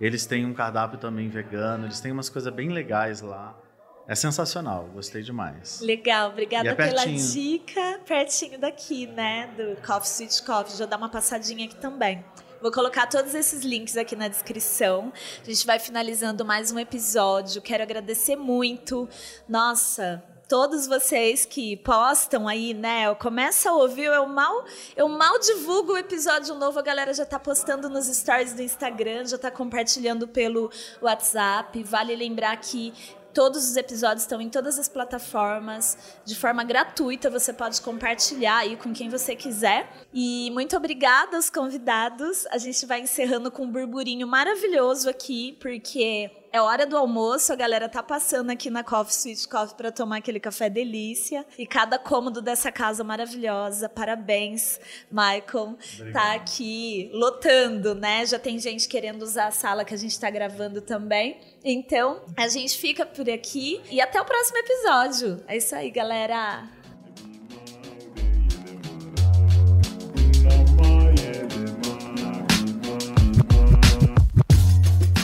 B: Eles têm um cardápio também vegano, eles têm umas coisas bem legais lá. É sensacional, gostei demais.
A: Legal, obrigada
B: é
A: pela dica. Pertinho daqui, né? Do Coffee Sweet Coffee. Já dá uma passadinha aqui também. Vou colocar todos esses links aqui na descrição. A gente vai finalizando mais um episódio. Quero agradecer muito. Nossa, todos vocês que postam aí, né? Eu começo a ouvir, eu mal, eu mal divulgo o episódio novo, a galera já tá postando nos stories do Instagram, já tá compartilhando pelo WhatsApp. Vale lembrar que Todos os episódios estão em todas as plataformas, de forma gratuita. Você pode compartilhar aí com quem você quiser. E muito obrigada aos convidados. A gente vai encerrando com um burburinho maravilhoso aqui, porque é hora do almoço, a galera tá passando aqui na Coffee Sweet Coffee para tomar aquele café delícia. E cada cômodo dessa casa maravilhosa. Parabéns, Michael. Tá aqui lotando, né? Já tem gente querendo usar a sala que a gente tá gravando também. Então, a gente fica por aqui e até o próximo episódio. É isso aí, galera.